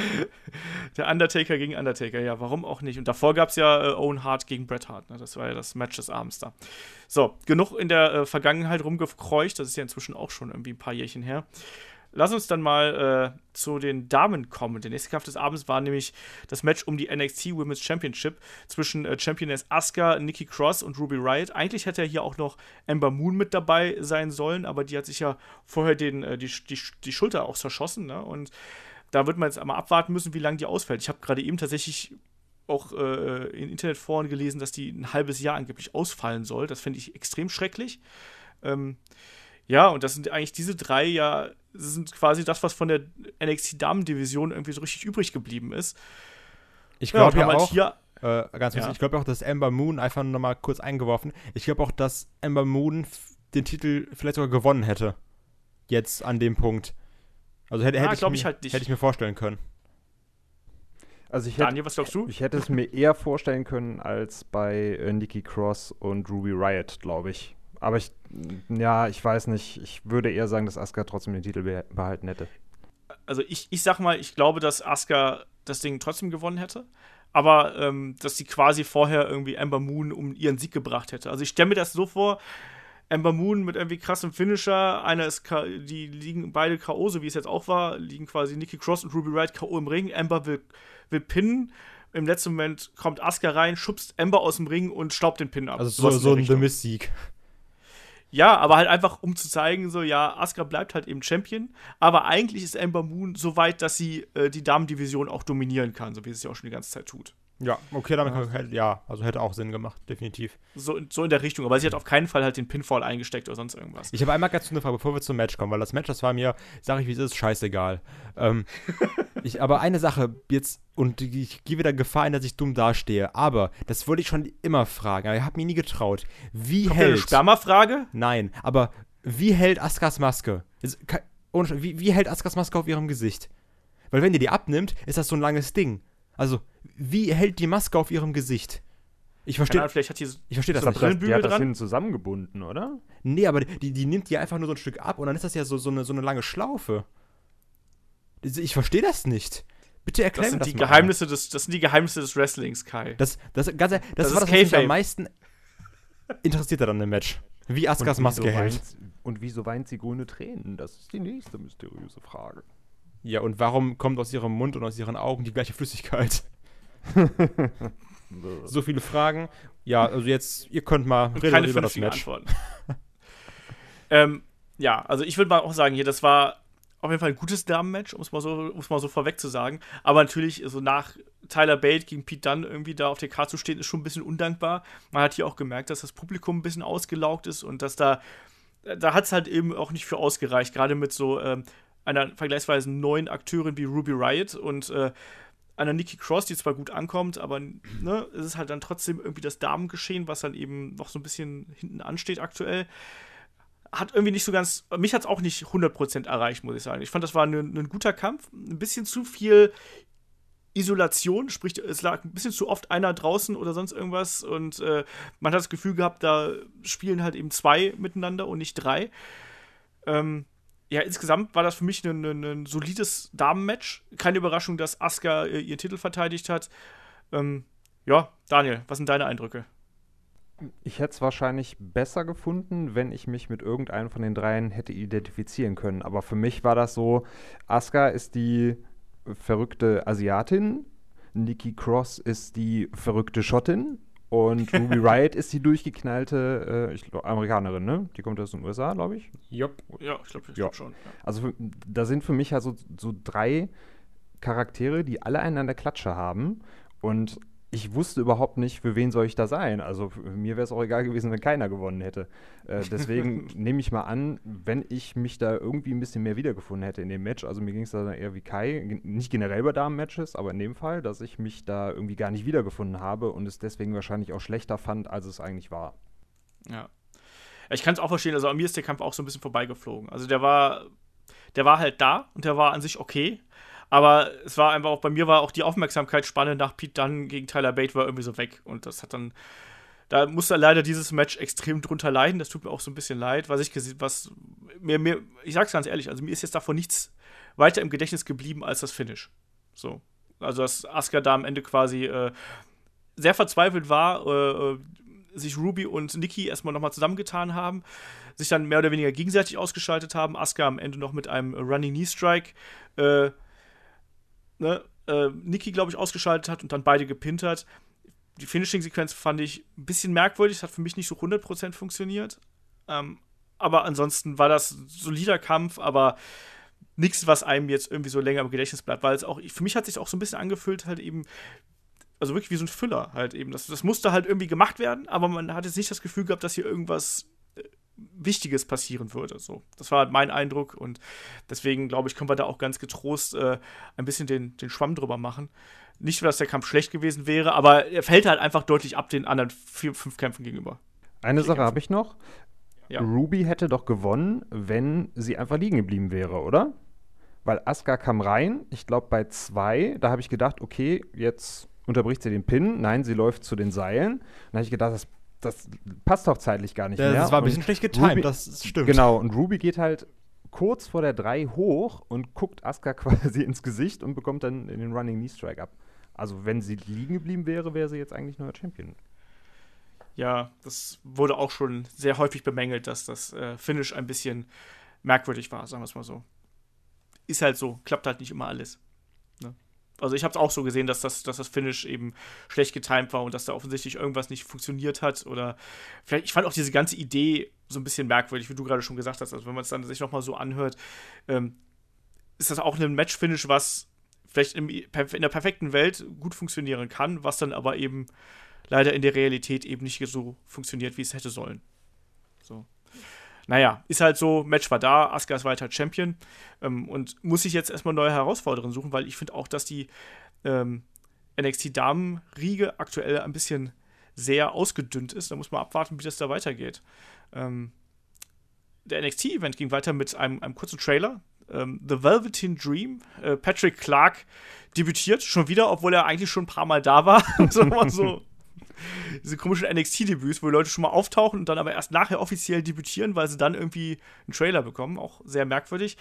Der Undertaker gegen Undertaker, ja, warum auch nicht? Und davor gab es ja äh, Owen Hart gegen Bret Hart, ne? das war ja das Match des Abends da. So, genug in der äh, Vergangenheit rumgekreucht, das ist ja inzwischen auch schon irgendwie ein paar Jährchen her lass uns dann mal äh, zu den Damen kommen. Der nächste Kampf des Abends war nämlich das Match um die NXT Women's Championship zwischen äh, Championess Asuka, Nikki Cross und Ruby Riot. Eigentlich hätte ja hier auch noch Ember Moon mit dabei sein sollen, aber die hat sich ja vorher den, äh, die, die, die Schulter auch zerschossen. Ne? Und da wird man jetzt einmal abwarten müssen, wie lange die ausfällt. Ich habe gerade eben tatsächlich auch äh, in Internetforen gelesen, dass die ein halbes Jahr angeblich ausfallen soll. Das finde ich extrem schrecklich. Ähm, ja, und das sind eigentlich diese drei ja, sind quasi das, was von der NXT-Damen-Division irgendwie so richtig übrig geblieben ist.
Ich glaube ja, ja auch, hier, äh, ganz ja. ich glaube auch, dass Amber Moon, einfach nur mal kurz eingeworfen, ich glaube auch, dass Amber Moon den Titel vielleicht sogar gewonnen hätte. Jetzt an dem Punkt. Also hätte, hätte,
ah,
ich,
ich, halt
hätte ich mir vorstellen können.
Also ich hätte, Daniel, was glaubst du? Ich hätte es mir eher vorstellen können als bei äh, Nikki Cross und Ruby Riot, glaube ich. Aber ich, ja, ich weiß nicht. Ich würde eher sagen, dass Asuka trotzdem den Titel behalten hätte.
Also ich, ich sag mal, ich glaube, dass Asuka das Ding trotzdem gewonnen hätte. Aber ähm, dass sie quasi vorher irgendwie Amber Moon um ihren Sieg gebracht hätte. Also ich stelle mir das so vor, Amber Moon mit irgendwie krassem Finisher, einer ist K die liegen beide K.O., so wie es jetzt auch war, liegen quasi Nikki Cross und Ruby Wright K.O. im Ring. Amber will, will pinnen. Im letzten Moment kommt Asuka rein, schubst Amber aus dem Ring und staubt den Pin ab.
Also so, so ein The Miss-Sieg.
Ja, aber halt einfach, um zu zeigen, so, ja, Asuka bleibt halt eben Champion, aber eigentlich ist Ember Moon so weit, dass sie äh, die Damendivision auch dominieren kann, so wie sie es ja auch schon die ganze Zeit tut.
Ja, okay, damit ja. Kann, ja, also hätte auch Sinn gemacht, definitiv.
So, so in der Richtung, aber sie hat auf keinen Fall halt den Pinfall eingesteckt oder sonst irgendwas.
Ich habe einmal ganz eine Frage, bevor wir zum Match kommen, weil das Match, das war mir, sag ich wie es ist, scheißegal. Ähm, ich, aber eine Sache, jetzt, und ich gehe wieder Gefahr in, dass ich dumm dastehe, aber das wollte ich schon immer fragen, aber ich habe mir nie getraut. Wie Kommt hält. Eine
Sperma-Frage?
Nein, aber wie hält Askas Maske? Wie, wie hält Askas Maske auf ihrem Gesicht? Weil wenn die die abnimmt, ist das so ein langes Ding. Also, wie hält die Maske auf ihrem Gesicht? Ich verstehe.
Vielleicht hat die
ich verstehe das
so nicht. Das, die hat das dran. zusammengebunden, oder?
Nee, aber die, die nimmt die einfach nur so ein Stück ab und dann ist das ja so, so, eine, so eine lange Schlaufe. Ich verstehe das nicht. Bitte erklär das
mir
das
die mal. Geheimnisse des, das sind die Geheimnisse des Wrestlings, Kai.
Das, das, ganz, das, das war das, was mich am meisten interessiert dann im Match. Wie Askas Maske hält.
Weint, und wieso weint sie grüne Tränen? Das ist die nächste mysteriöse Frage.
Ja, und warum kommt aus ihrem Mund und aus ihren Augen die gleiche Flüssigkeit? so viele Fragen. Ja, also jetzt, ihr könnt mal
reden über das Match. ähm, ja, also ich würde mal auch sagen, hier, das war auf jeden Fall ein gutes Damenmatch, um es mal, so, mal so vorweg zu sagen. Aber natürlich, so nach Tyler Bate gegen Pete Dunne irgendwie da auf der Karte zu stehen, ist schon ein bisschen undankbar. Man hat hier auch gemerkt, dass das Publikum ein bisschen ausgelaugt ist und dass da, da hat es halt eben auch nicht für ausgereicht, gerade mit so ähm, einer vergleichsweise neuen Akteurin wie Ruby Riot und äh, einer Nikki Cross, die zwar gut ankommt, aber ne, es ist halt dann trotzdem irgendwie das Damengeschehen, was dann eben noch so ein bisschen hinten ansteht aktuell. Hat irgendwie nicht so ganz, mich hat es auch nicht 100% erreicht, muss ich sagen. Ich fand, das war ein guter Kampf. Ein bisschen zu viel Isolation, sprich, es lag ein bisschen zu oft einer draußen oder sonst irgendwas und äh, man hat das Gefühl gehabt, da spielen halt eben zwei miteinander und nicht drei. Ähm, ja, insgesamt war das für mich ein, ein, ein solides Damenmatch. Keine Überraschung, dass Asuka äh, ihren Titel verteidigt hat. Ähm, ja, Daniel, was sind deine Eindrücke?
Ich hätte es wahrscheinlich besser gefunden, wenn ich mich mit irgendeinem von den dreien hätte identifizieren können. Aber für mich war das so: Asuka ist die verrückte Asiatin, Nikki Cross ist die verrückte Schottin und Ruby Riot ist die durchgeknallte äh, ich glaub, Amerikanerin, ne? Die kommt aus den USA, glaube ich.
Jupp. Ja, ich glaube
Ja.
glaub schon. Ja.
Also für, da sind für mich also so drei Charaktere, die alle einen an der Klatsche haben. Und ich wusste überhaupt nicht, für wen soll ich da sein. Also mir wäre es auch egal gewesen, wenn keiner gewonnen hätte. Äh, deswegen nehme ich mal an, wenn ich mich da irgendwie ein bisschen mehr wiedergefunden hätte in dem Match, also mir ging es da eher wie Kai, nicht generell bei Damen-Matches, aber in dem Fall, dass ich mich da irgendwie gar nicht wiedergefunden habe und es deswegen wahrscheinlich auch schlechter fand, als es eigentlich war.
Ja. Ja, Ich kann es auch verstehen, also an mir ist der Kampf auch so ein bisschen vorbeigeflogen. Also der war, der war halt da und der war an sich okay. Aber es war einfach auch, bei mir war auch die Aufmerksamkeitsspanne nach Pete Dunne gegen Tyler Bate war irgendwie so weg. Und das hat dann, da musste leider dieses Match extrem drunter leiden. Das tut mir auch so ein bisschen leid, was ich gesehen, was mir, mir, ich sag's ganz ehrlich, also mir ist jetzt davon nichts weiter im Gedächtnis geblieben als das Finish. So. Also, dass Asuka da am Ende quasi äh, sehr verzweifelt war, äh, äh, sich Ruby und Nikki erstmal nochmal zusammengetan haben, sich dann mehr oder weniger gegenseitig ausgeschaltet haben. Asuka am Ende noch mit einem Running Knee Strike, äh, ne, äh, Nikki, glaube ich, ausgeschaltet hat und dann beide gepinnt hat. Die Finishing-Sequenz fand ich ein bisschen merkwürdig, das hat für mich nicht so 100% funktioniert. Ähm, aber ansonsten war das ein solider Kampf, aber nichts, was einem jetzt irgendwie so länger im Gedächtnis bleibt, weil es auch, für mich hat sich auch so ein bisschen angefühlt, halt eben, also wirklich wie so ein Füller halt eben. Das, das musste halt irgendwie gemacht werden, aber man hat jetzt nicht das Gefühl gehabt, dass hier irgendwas Wichtiges passieren würde. So, das war halt mein Eindruck und deswegen glaube ich, können wir da auch ganz getrost äh, ein bisschen den, den Schwamm drüber machen. Nicht, dass der Kampf schlecht gewesen wäre, aber er fällt halt einfach deutlich ab den anderen vier, fünf Kämpfen gegenüber.
Eine Sache habe ich noch.
Ja.
Ruby hätte doch gewonnen, wenn sie einfach liegen geblieben wäre, oder? Weil Asuka kam rein, ich glaube bei zwei, da habe ich gedacht, okay, jetzt unterbricht sie den Pin. Nein, sie läuft zu den Seilen. Dann habe ich gedacht, das, das passt doch zeitlich gar nicht
Das,
mehr.
war ein
Und
bisschen schlecht getimed,
Ruby-
das stimmt.
Genau, und Ruby geht halt kurz vor der 3 hoch und guckt Asuka quasi ins Gesicht und bekommt dann den Running Knee Strike ab. Also, wenn sie liegen geblieben wäre, wäre sie jetzt eigentlich neuer Champion.
Ja, das wurde auch schon sehr häufig bemängelt, dass das äh, Finish ein bisschen merkwürdig war, sagen wir es mal so. Ist halt so, klappt halt nicht immer alles. Also ich habe es auch so gesehen, dass das, dass das Finish eben schlecht getimed war und dass da offensichtlich irgendwas nicht funktioniert hat oder vielleicht, ich fand auch diese ganze Idee so ein bisschen merkwürdig, wie du gerade schon gesagt hast. Also wenn man es dann sich nochmal so anhört, ähm, ist das auch ein Match-Finish, was vielleicht im, in der perfekten Welt gut funktionieren kann, was dann aber eben leider in der Realität eben nicht so funktioniert, wie es hätte sollen. So. Naja, ist halt so, Match war da, Asuka ist weiter Champion ähm, und muss sich jetzt erstmal neue Herausforderungen suchen, weil ich finde auch, dass die ähm, NXT-Damen-Riege aktuell ein bisschen sehr ausgedünnt ist. Da muss man abwarten, wie das da weitergeht. Ähm, der NXT-Event ging weiter mit einem, einem kurzen Trailer. Ähm, The Velveteen Dream. Äh, Patrick Clark debütiert schon wieder, obwohl er eigentlich schon ein paar Mal da war. so, diese komischen NXT-Debüts, wo Leute schon mal auftauchen und dann aber erst nachher offiziell debütieren, weil sie dann irgendwie einen Trailer bekommen. Auch sehr merkwürdig.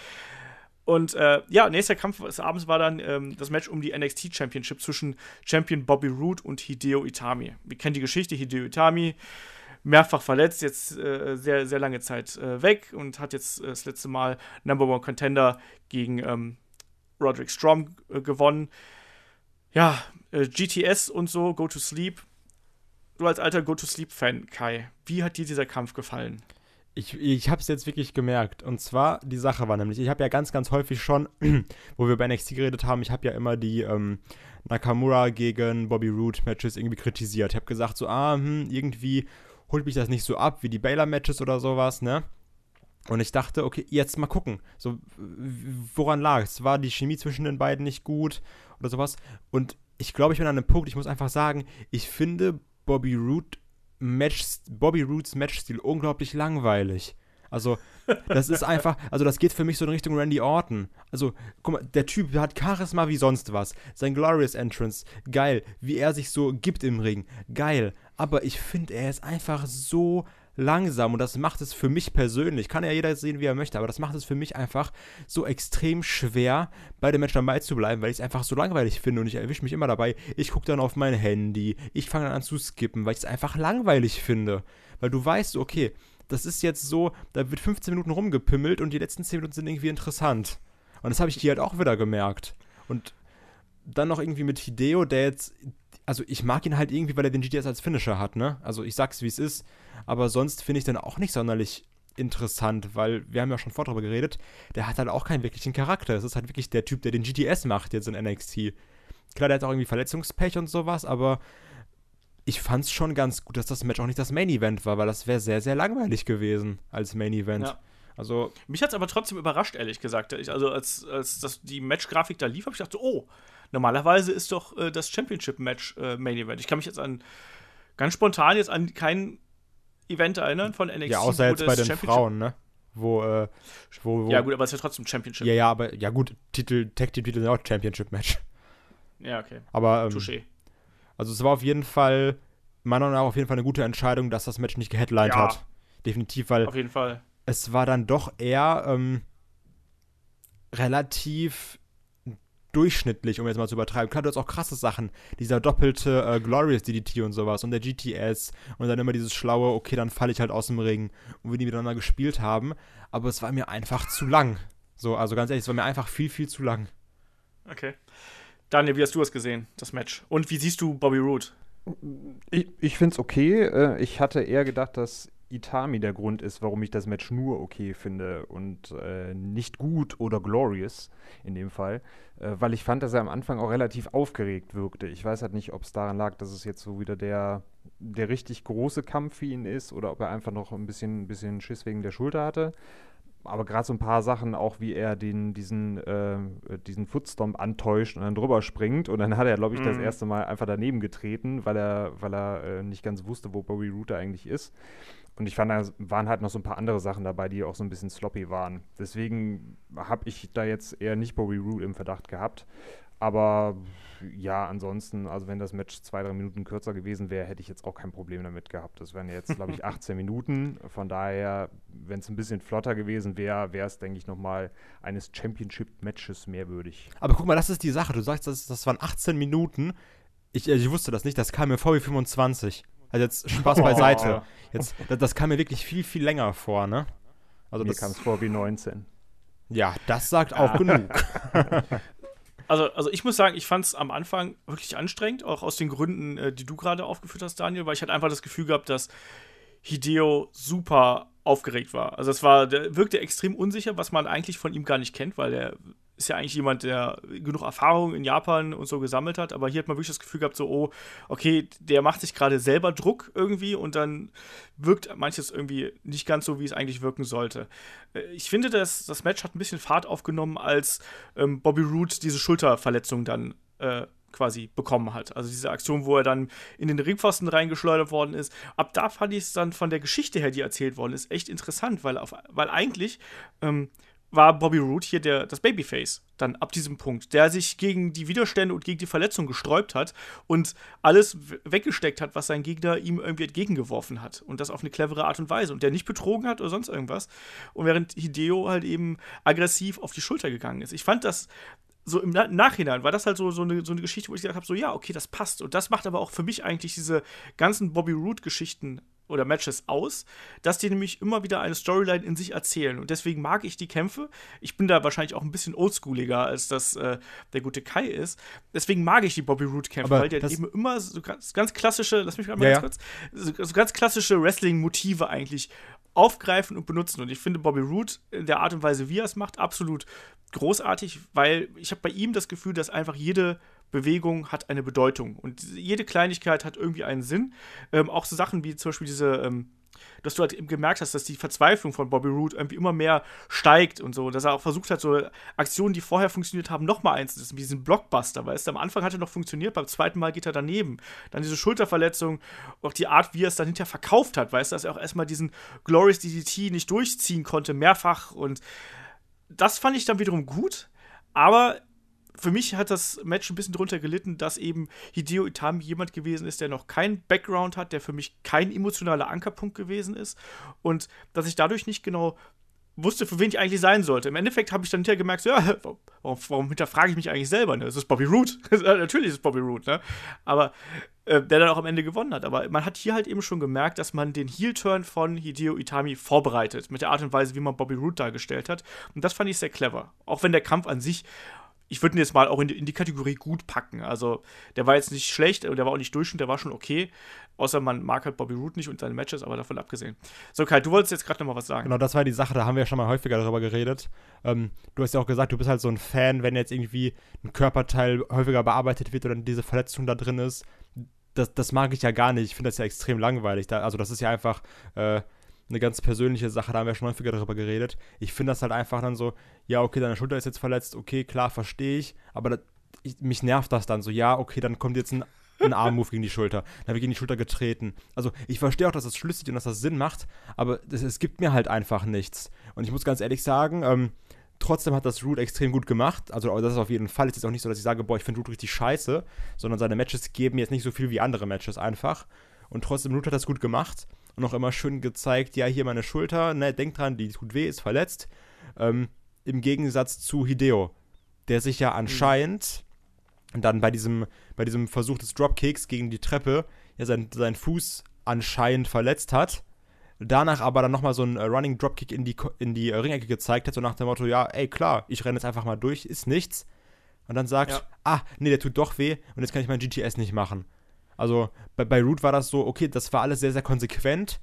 Und äh, ja, nächster Kampf des Abends war dann ähm, das Match um die NXT Championship zwischen Champion Bobby Roode und Hideo Itami. Wir kennen die Geschichte, Hideo Itami mehrfach verletzt, jetzt äh, sehr, sehr lange Zeit äh, weg und hat jetzt äh, das letzte Mal Number One Contender gegen ähm, Roderick Strong äh, gewonnen. Ja, äh, GTS und so, Go to Sleep. Du als alter Go to Sleep-Fan, Kai, wie hat dir dieser Kampf gefallen?
Ich, ich habe es jetzt wirklich gemerkt. Und zwar, die Sache war nämlich, ich habe ja ganz, ganz häufig schon, wo wir bei NXT geredet haben, ich habe ja immer die ähm, Nakamura gegen Bobby Roode Matches irgendwie kritisiert. Ich habe gesagt, so, ah, hm, irgendwie holt mich das nicht so ab wie die Baylor-Matches oder sowas, ne? Und ich dachte, okay, jetzt mal gucken. So, woran lag es? War die Chemie zwischen den beiden nicht gut oder sowas? Und ich glaube, ich bin an einem Punkt, ich muss einfach sagen, ich finde Bobby Roode Match, Bobby Roods Matchstil unglaublich langweilig. Also, das ist einfach, also das geht für mich so in Richtung Randy Orton. Also, guck mal, der Typ hat Charisma wie sonst was. Sein Glorious Entrance, geil. Wie er sich so gibt im Ring, geil. aber ich finde, er ist einfach so langsam und das macht es für mich persönlich, kann ja jeder sehen, wie er möchte, aber das macht es für mich einfach so extrem schwer, bei dem Match dabei zu bleiben, weil ich es einfach so langweilig finde und ich erwische mich immer dabei, ich gucke dann auf mein Handy, ich fange dann an zu skippen, weil ich es einfach langweilig finde, weil du weißt, okay, das ist jetzt so, da wird 15 Minuten rumgepimmelt und die letzten 10 Minuten sind irgendwie interessant. Und das habe ich hier halt auch wieder gemerkt. Und dann noch irgendwie mit Hideo, der jetzt also ich mag ihn halt irgendwie, weil er den GTS als Finisher hat, ne? Also ich sag's wie es ist, aber sonst finde ich den auch nicht sonderlich interessant, weil wir haben ja schon vorher darüber geredet, der hat halt auch keinen wirklichen Charakter. Das ist halt wirklich der Typ, der den GTS macht jetzt in NXT. Klar, der hat auch irgendwie Verletzungspech und sowas, aber ich fand's schon ganz gut, dass das Match auch nicht das Main Event war, weil das wäre sehr, sehr langweilig gewesen als Main Event. Ja. Also
Mich hat es aber trotzdem überrascht, ehrlich gesagt. Ich, also als, als das, die Matchgrafik da lief, habe ich gedacht, so, oh, normalerweise ist doch äh, das Championship-Match äh, Main Event. Ich kann mich jetzt an ganz spontan jetzt an kein Event erinnern von NXT.
Ja, außer jetzt bei den Frauen, ne? Wo, äh, wo, wo,
Ja, gut, aber es ist ja trotzdem Championship.
Ja, ja, aber ja gut, Titel, Tag-Team-Titel sind auch Championship-Match.
Ja, okay.
Aber, ähm, Touché. Also es war auf jeden Fall, meiner Meinung nach auf jeden Fall eine gute Entscheidung, dass das Match nicht geheadlined ja. hat. Definitiv, weil
auf jeden Fall.
Es war dann doch eher ähm, relativ durchschnittlich, um jetzt mal zu übertreiben. Klar, du hast auch krasse Sachen. Dieser doppelte äh, Glorious DDT und sowas und der GTS und dann immer dieses schlaue, okay, dann falle ich halt aus dem Ring und wir die miteinander gespielt haben. Aber es war mir einfach zu lang. So, also ganz ehrlich, es war mir einfach viel, viel zu lang.
Okay. Daniel, wie hast du es gesehen, das Match? Und wie siehst du Bobby Roode?
Ich, ich finde es okay. Äh, ich hatte eher gedacht, dass Itami der Grund ist, warum ich das Match nur okay finde und äh, nicht gut oder glorious in dem Fall, äh, weil ich fand, dass er am Anfang auch relativ aufgeregt wirkte. Ich weiß halt nicht, ob es daran lag, dass es jetzt so wieder der, der richtig große Kampf für ihn ist oder ob er einfach noch ein bisschen, ein bisschen Schiss wegen der Schulter hatte. Aber gerade so ein paar Sachen, auch wie er den, diesen, äh, diesen Footstomp antäuscht und dann drüber springt. Und dann hat er, glaube ich, mm. das mhm. erste Mal einfach daneben getreten, weil er, weil er äh, nicht ganz wusste, wo Bobby Roode eigentlich ist. Und ich fand, da waren halt noch so ein paar andere Sachen dabei, die auch so ein bisschen sloppy waren. Deswegen habe ich da jetzt eher nicht Bobby Roode im Verdacht gehabt. Aber ja, ansonsten, also wenn das Match zwei, drei Minuten kürzer gewesen wäre, hätte ich jetzt auch kein Problem damit gehabt. Das wären jetzt, glaube ich, 18 Minuten. Von daher, wenn es ein bisschen flotter gewesen wäre, wäre es, denke ich, nochmal eines Championship-Matches mehr würdig.
Aber guck mal, das ist die Sache. Du sagst, das, das waren 18 Minuten. Ich, ich wusste das nicht, das kam mir vor wie 25. Also jetzt Spaß beiseite. Jetzt, das, das, kam mir wirklich viel, viel länger vor, ne?
Also mir kam es vor wie 19.
Ja, das sagt auch ah. genug.
Also, also ich muss sagen, ich fand es am Anfang wirklich anstrengend, auch aus den Gründen, äh, die du gerade aufgeführt hast, Daniel, weil ich hatte einfach das Gefühl gehabt, dass Hideo super aufgeregt war. Also es war, der wirkte extrem unsicher, was man eigentlich von ihm gar nicht kennt, weil er ist ja eigentlich jemand, der genug Erfahrung in Japan und so gesammelt hat, aber hier hat man wirklich das Gefühl gehabt, so, oh, okay, der macht sich gerade selber Druck irgendwie und dann wirkt manches irgendwie nicht ganz so, wie es eigentlich wirken sollte. Äh, ich finde, das, das Match hat ein bisschen Fahrt aufgenommen, als ähm, Bobby Roode diese Schulterverletzung dann äh, quasi bekommen hat. Also diese Aktion, wo er dann in den Ringpfosten reingeschleudert worden ist. Ab da fand ich es dann von der Geschichte her, die erzählt worden ist, echt interessant, weil, auf, weil eigentlich ähm, war Bobby Roode hier der, das Babyface dann ab diesem Punkt, der sich gegen die Widerstände und gegen die Verletzung gesträubt hat und alles weggesteckt hat, was sein Gegner ihm irgendwie entgegengeworfen hat und das auf eine clevere Art und Weise und der nicht betrogen hat oder sonst irgendwas und während Hideo halt eben aggressiv auf die Schulter gegangen ist. Ich fand das so im Nachhinein war das halt so, so, eine, so eine Geschichte, wo ich gesagt habe, so ja, okay, das passt. Und das macht aber auch für mich eigentlich diese ganzen Bobby Roode-Geschichten oder Matches aus, dass die nämlich immer wieder eine Storyline in sich erzählen. Und deswegen mag ich die Kämpfe. Ich bin da wahrscheinlich auch ein bisschen oldschooliger, als das äh, der gute Kai ist. Deswegen mag ich die Bobby Roode-Kämpfe, weil die eben immer so ganz, ganz, klassische, lass mich mal ja, ganz kurz, so, so ganz klassische Wrestling-Motive eigentlich aufgreifen und benutzen. Und ich finde Bobby Roode in der Art und Weise, wie er es macht, absolut großartig, weil ich habe bei ihm das Gefühl, dass einfach jede Bewegung hat eine Bedeutung. Und jede Kleinigkeit hat irgendwie einen Sinn. Ähm, auch so Sachen wie zum Beispiel diese, ähm, dass du halt eben gemerkt hast, dass die Verzweiflung von Bobby Roode irgendwie immer mehr steigt und so, dass er auch versucht hat, so Aktionen, die vorher funktioniert haben, nochmal einzusetzen, wie diesen Blockbuster, weißt du, am Anfang hat er noch funktioniert, beim zweiten Mal geht er daneben. Dann diese Schulterverletzung, auch die Art, wie er es dann hinterher verkauft hat, weißt du, dass er auch erstmal diesen Glorious DDT nicht durchziehen konnte, mehrfach. Und das fand ich dann wiederum gut, aber für mich hat das Match ein bisschen drunter gelitten, dass eben Hideo Itami jemand gewesen ist, der noch keinen Background hat, der für mich kein emotionaler Ankerpunkt gewesen ist und dass ich dadurch nicht genau wusste, für wen ich eigentlich sein sollte. Im Endeffekt habe ich dann hinterher gemerkt, so, ja, warum, warum hinterfrage ich mich eigentlich selber? Ne? Es ist Bobby Root. Natürlich ist es Bobby Root, ne? Aber äh, der dann auch am Ende gewonnen hat. Aber man hat hier halt eben schon gemerkt, dass man den Heel-Turn von Hideo Itami vorbereitet, mit der Art und Weise, wie man Bobby Root dargestellt hat. Und das fand ich sehr clever. Auch wenn der Kampf an sich ich würde ihn jetzt mal auch in die, in die, Kategorie gut packen. Also, der war jetzt nicht schlecht, der war auch nicht durchschnitt, der war schon okay. Außer man mag halt Bobby Root nicht und seine Matches, aber davon abgesehen. So, Kai, du wolltest jetzt gerade noch mal was sagen.
Genau, das war die Sache, da haben wir ja schon mal häufiger darüber geredet. Ähm, du hast ja auch gesagt, du bist halt so ein Fan, wenn jetzt irgendwie ein Körperteil häufiger bearbeitet wird oder diese Verletzung da drin ist. Das, das mag ich ja gar nicht. Ich finde das ja extrem langweilig. Da, also, das ist ja einfach. Äh, eine ganz persönliche Sache, da haben wir schon häufiger darüber geredet. Ich finde das halt einfach dann so, ja, okay, deine Schulter ist jetzt verletzt, okay, klar, verstehe ich, aber das, ich, mich nervt das dann so, ja, okay, dann kommt jetzt ein, ein Armmove gegen die Schulter, dann wird gegen die Schulter getreten. Also ich verstehe auch, dass das schlüssig und dass das Sinn macht, aber es gibt mir halt einfach nichts. Und ich muss ganz ehrlich sagen, ähm, Trotzdem hat das Root extrem gut gemacht. Also, das ist auf jeden Fall. Es ist auch nicht so, dass ich sage, boah, ich finde Root richtig scheiße, sondern seine Matches geben jetzt nicht so viel wie andere Matches einfach. Und trotzdem, Root hat das gut gemacht und auch immer schön gezeigt, ja, hier meine Schulter, ne, denkt dran, die tut weh, ist verletzt. Ähm, Im Gegensatz zu Hideo, der sich ja anscheinend mhm. dann bei diesem, bei diesem Versuch des Dropkicks gegen die Treppe ja seinen sein Fuß anscheinend verletzt hat. Danach aber dann nochmal so einen Running Dropkick in die, in die Ringecke gezeigt hat, so nach dem Motto, ja, ey, klar, ich renne jetzt einfach mal durch, ist nichts. Und dann sagt, ja. ah, nee, der tut doch weh und jetzt kann ich mein GTS nicht machen. Also bei, bei Root war das so, okay, das war alles sehr, sehr konsequent.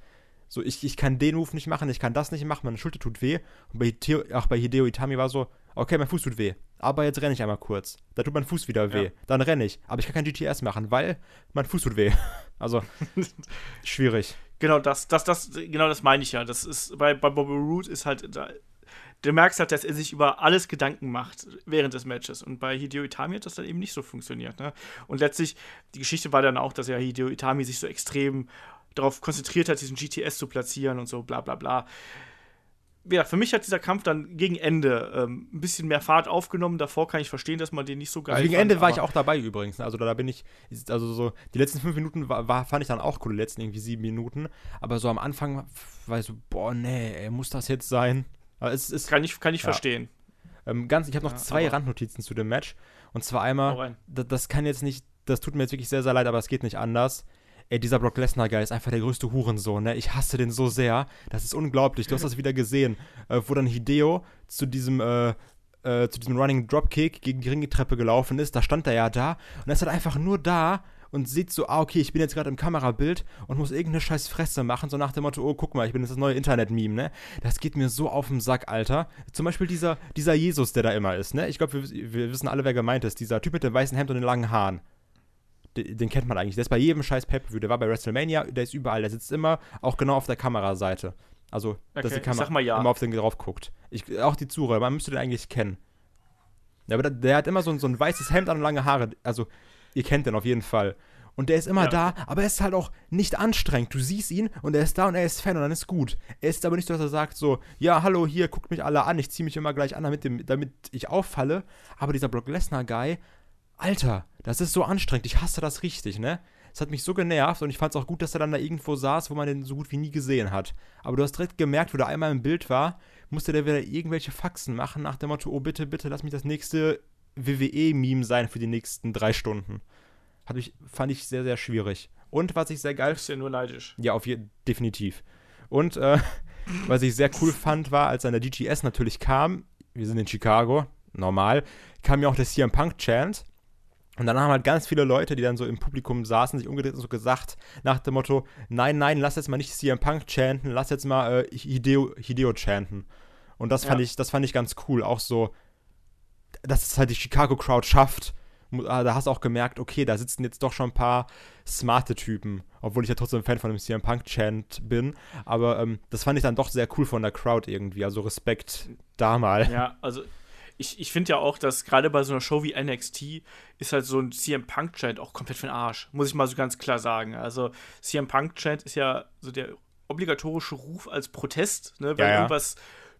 So, ich, ich kann den Move nicht machen, ich kann das nicht machen, meine Schulter tut weh. Und bei, Hideo, auch bei Hideo Itami war so, okay, mein Fuß tut weh. Aber jetzt renne ich einmal kurz. Da tut mein Fuß wieder weh. Ja. Dann renne ich. Aber ich kann kein GTS machen, weil mein Fuß tut weh. Also, schwierig.
Genau, das, das, das, genau das meine ich ja. Das ist, bei, bei Bobby Root ist halt, da, du merkst halt, dass er sich über alles Gedanken macht während des Matches. Und bei Hideo Itami hat das dann eben nicht so funktioniert. Ne? Und letztlich, die Geschichte war dann auch, dass ja Hideo Itami sich so extrem darauf konzentriert hat, diesen GTS zu platzieren und so, bla bla bla. Ja, für mich hat dieser Kampf dann gegen Ende ähm, ein bisschen mehr Fahrt aufgenommen. Davor kann ich verstehen, dass man den nicht so geil
also Gegen fand, Ende war ich auch dabei übrigens. Ne? Also da, da, bin ich, also so, die letzten fünf Minuten war, war, fand ich dann auch cool, die letzten irgendwie sieben Minuten. Aber so am Anfang war ich so, boah, nee, ey, muss das jetzt sein?
Es, es, kann ich, kann ich ja. verstehen.
Ähm, ganz, ich habe noch ja, zwei Randnotizen zu dem Match. Und zwar einmal, das, das kann jetzt nicht, das tut mir jetzt wirklich sehr, sehr leid, aber es geht nicht anders. Ey, dieser Brock Lesnar-Guy ist einfach der größte Hurensohn, ne? Ich hasse den so sehr. Das ist unglaublich. Du hast das wieder gesehen, äh, wo dann Hideo zu diesem, äh, äh, zu diesem Running Dropkick gegen die Ringetreppe gelaufen ist. Da stand er ja da und er ist halt einfach nur da und sieht so, ah, okay, ich bin jetzt gerade im Kamerabild und muss irgendeine scheiß Fresse machen, so nach dem Motto, oh, guck mal, ich bin jetzt das neue Internet-Meme, ne? Das geht mir so auf den Sack, Alter. Zum Beispiel dieser, dieser Jesus, der da immer ist, ne? Ich glaube, wir, wir wissen alle, wer gemeint ist. Dieser Typ mit dem weißen Hemd und den langen Haaren. Den, kennt man eigentlich. Der ist bei jedem scheiß Pay-Per-View. Der war bei WrestleMania, der ist überall. Der sitzt immer auch genau auf der Kameraseite. Also, okay, dass die Kamera
ja.
immer auf den drauf guckt. Ich, auch die Zuhörer, man müsste den eigentlich kennen. Ja, aber der, der hat immer so, so ein weißes Hemd und lange Haare. Also, Ihr kennt den auf jeden Fall. Und der ist immer ja. da, aber er ist halt auch nicht anstrengend. Du siehst ihn und er ist da und er ist Fan und dann ist gut. Er ist aber nicht so, dass er sagt so, ja, hallo, hier, guckt mich alle an, ich ziehe mich immer gleich an, damit, dem, damit ich auffalle. Aber dieser Brock Lesnar-Guy, Alter, das ist so anstrengend. Ich hasse das richtig, ne? Es hat mich so genervt und ich fand es auch gut, dass er dann da irgendwo saß, wo man den so gut wie nie gesehen hat. Aber du hast direkt gemerkt, wo der einmal im Bild war, musste der wieder irgendwelche Faxen machen nach dem Motto, oh bitte, bitte, lass mich das nächste WWE-Meme sein für die nächsten drei Stunden. Hat mich, fand ich sehr, sehr schwierig. Und was ich sehr geil.
Ist ja nur neidisch.
Ja, auf je, definitiv. Und äh, was ich sehr cool fand, war, als dann der DGS natürlich kam, wir sind in Chicago, normal, kam ja auch der CM Punk Chant. Und dann haben halt ganz viele Leute, die dann so im Publikum saßen, sich umgedreht und so gesagt, nach dem Motto: Nein, nein, lass jetzt mal nicht CM Punk chanten, lass jetzt mal äh, Hideo, Hideo chanten. Und das fand, ich, das fand ich ganz cool. Auch so, dass es halt die Chicago Crowd schafft. Ah, da hast du auch gemerkt, okay, da sitzen jetzt doch schon ein paar smarte Typen, obwohl ich ja trotzdem Fan von dem CM Punk Chant bin. Aber ähm, das fand ich dann doch sehr cool von der Crowd irgendwie. Also Respekt da mal.
Ja, also ich, ich finde ja auch, dass gerade bei so einer Show wie NXT ist halt so ein CM Punk Chant auch komplett für den Arsch. Muss ich mal so ganz klar sagen. Also CM Punk Chant ist ja so der obligatorische Ruf als Protest, ne, wenn ja, ja. irgendwas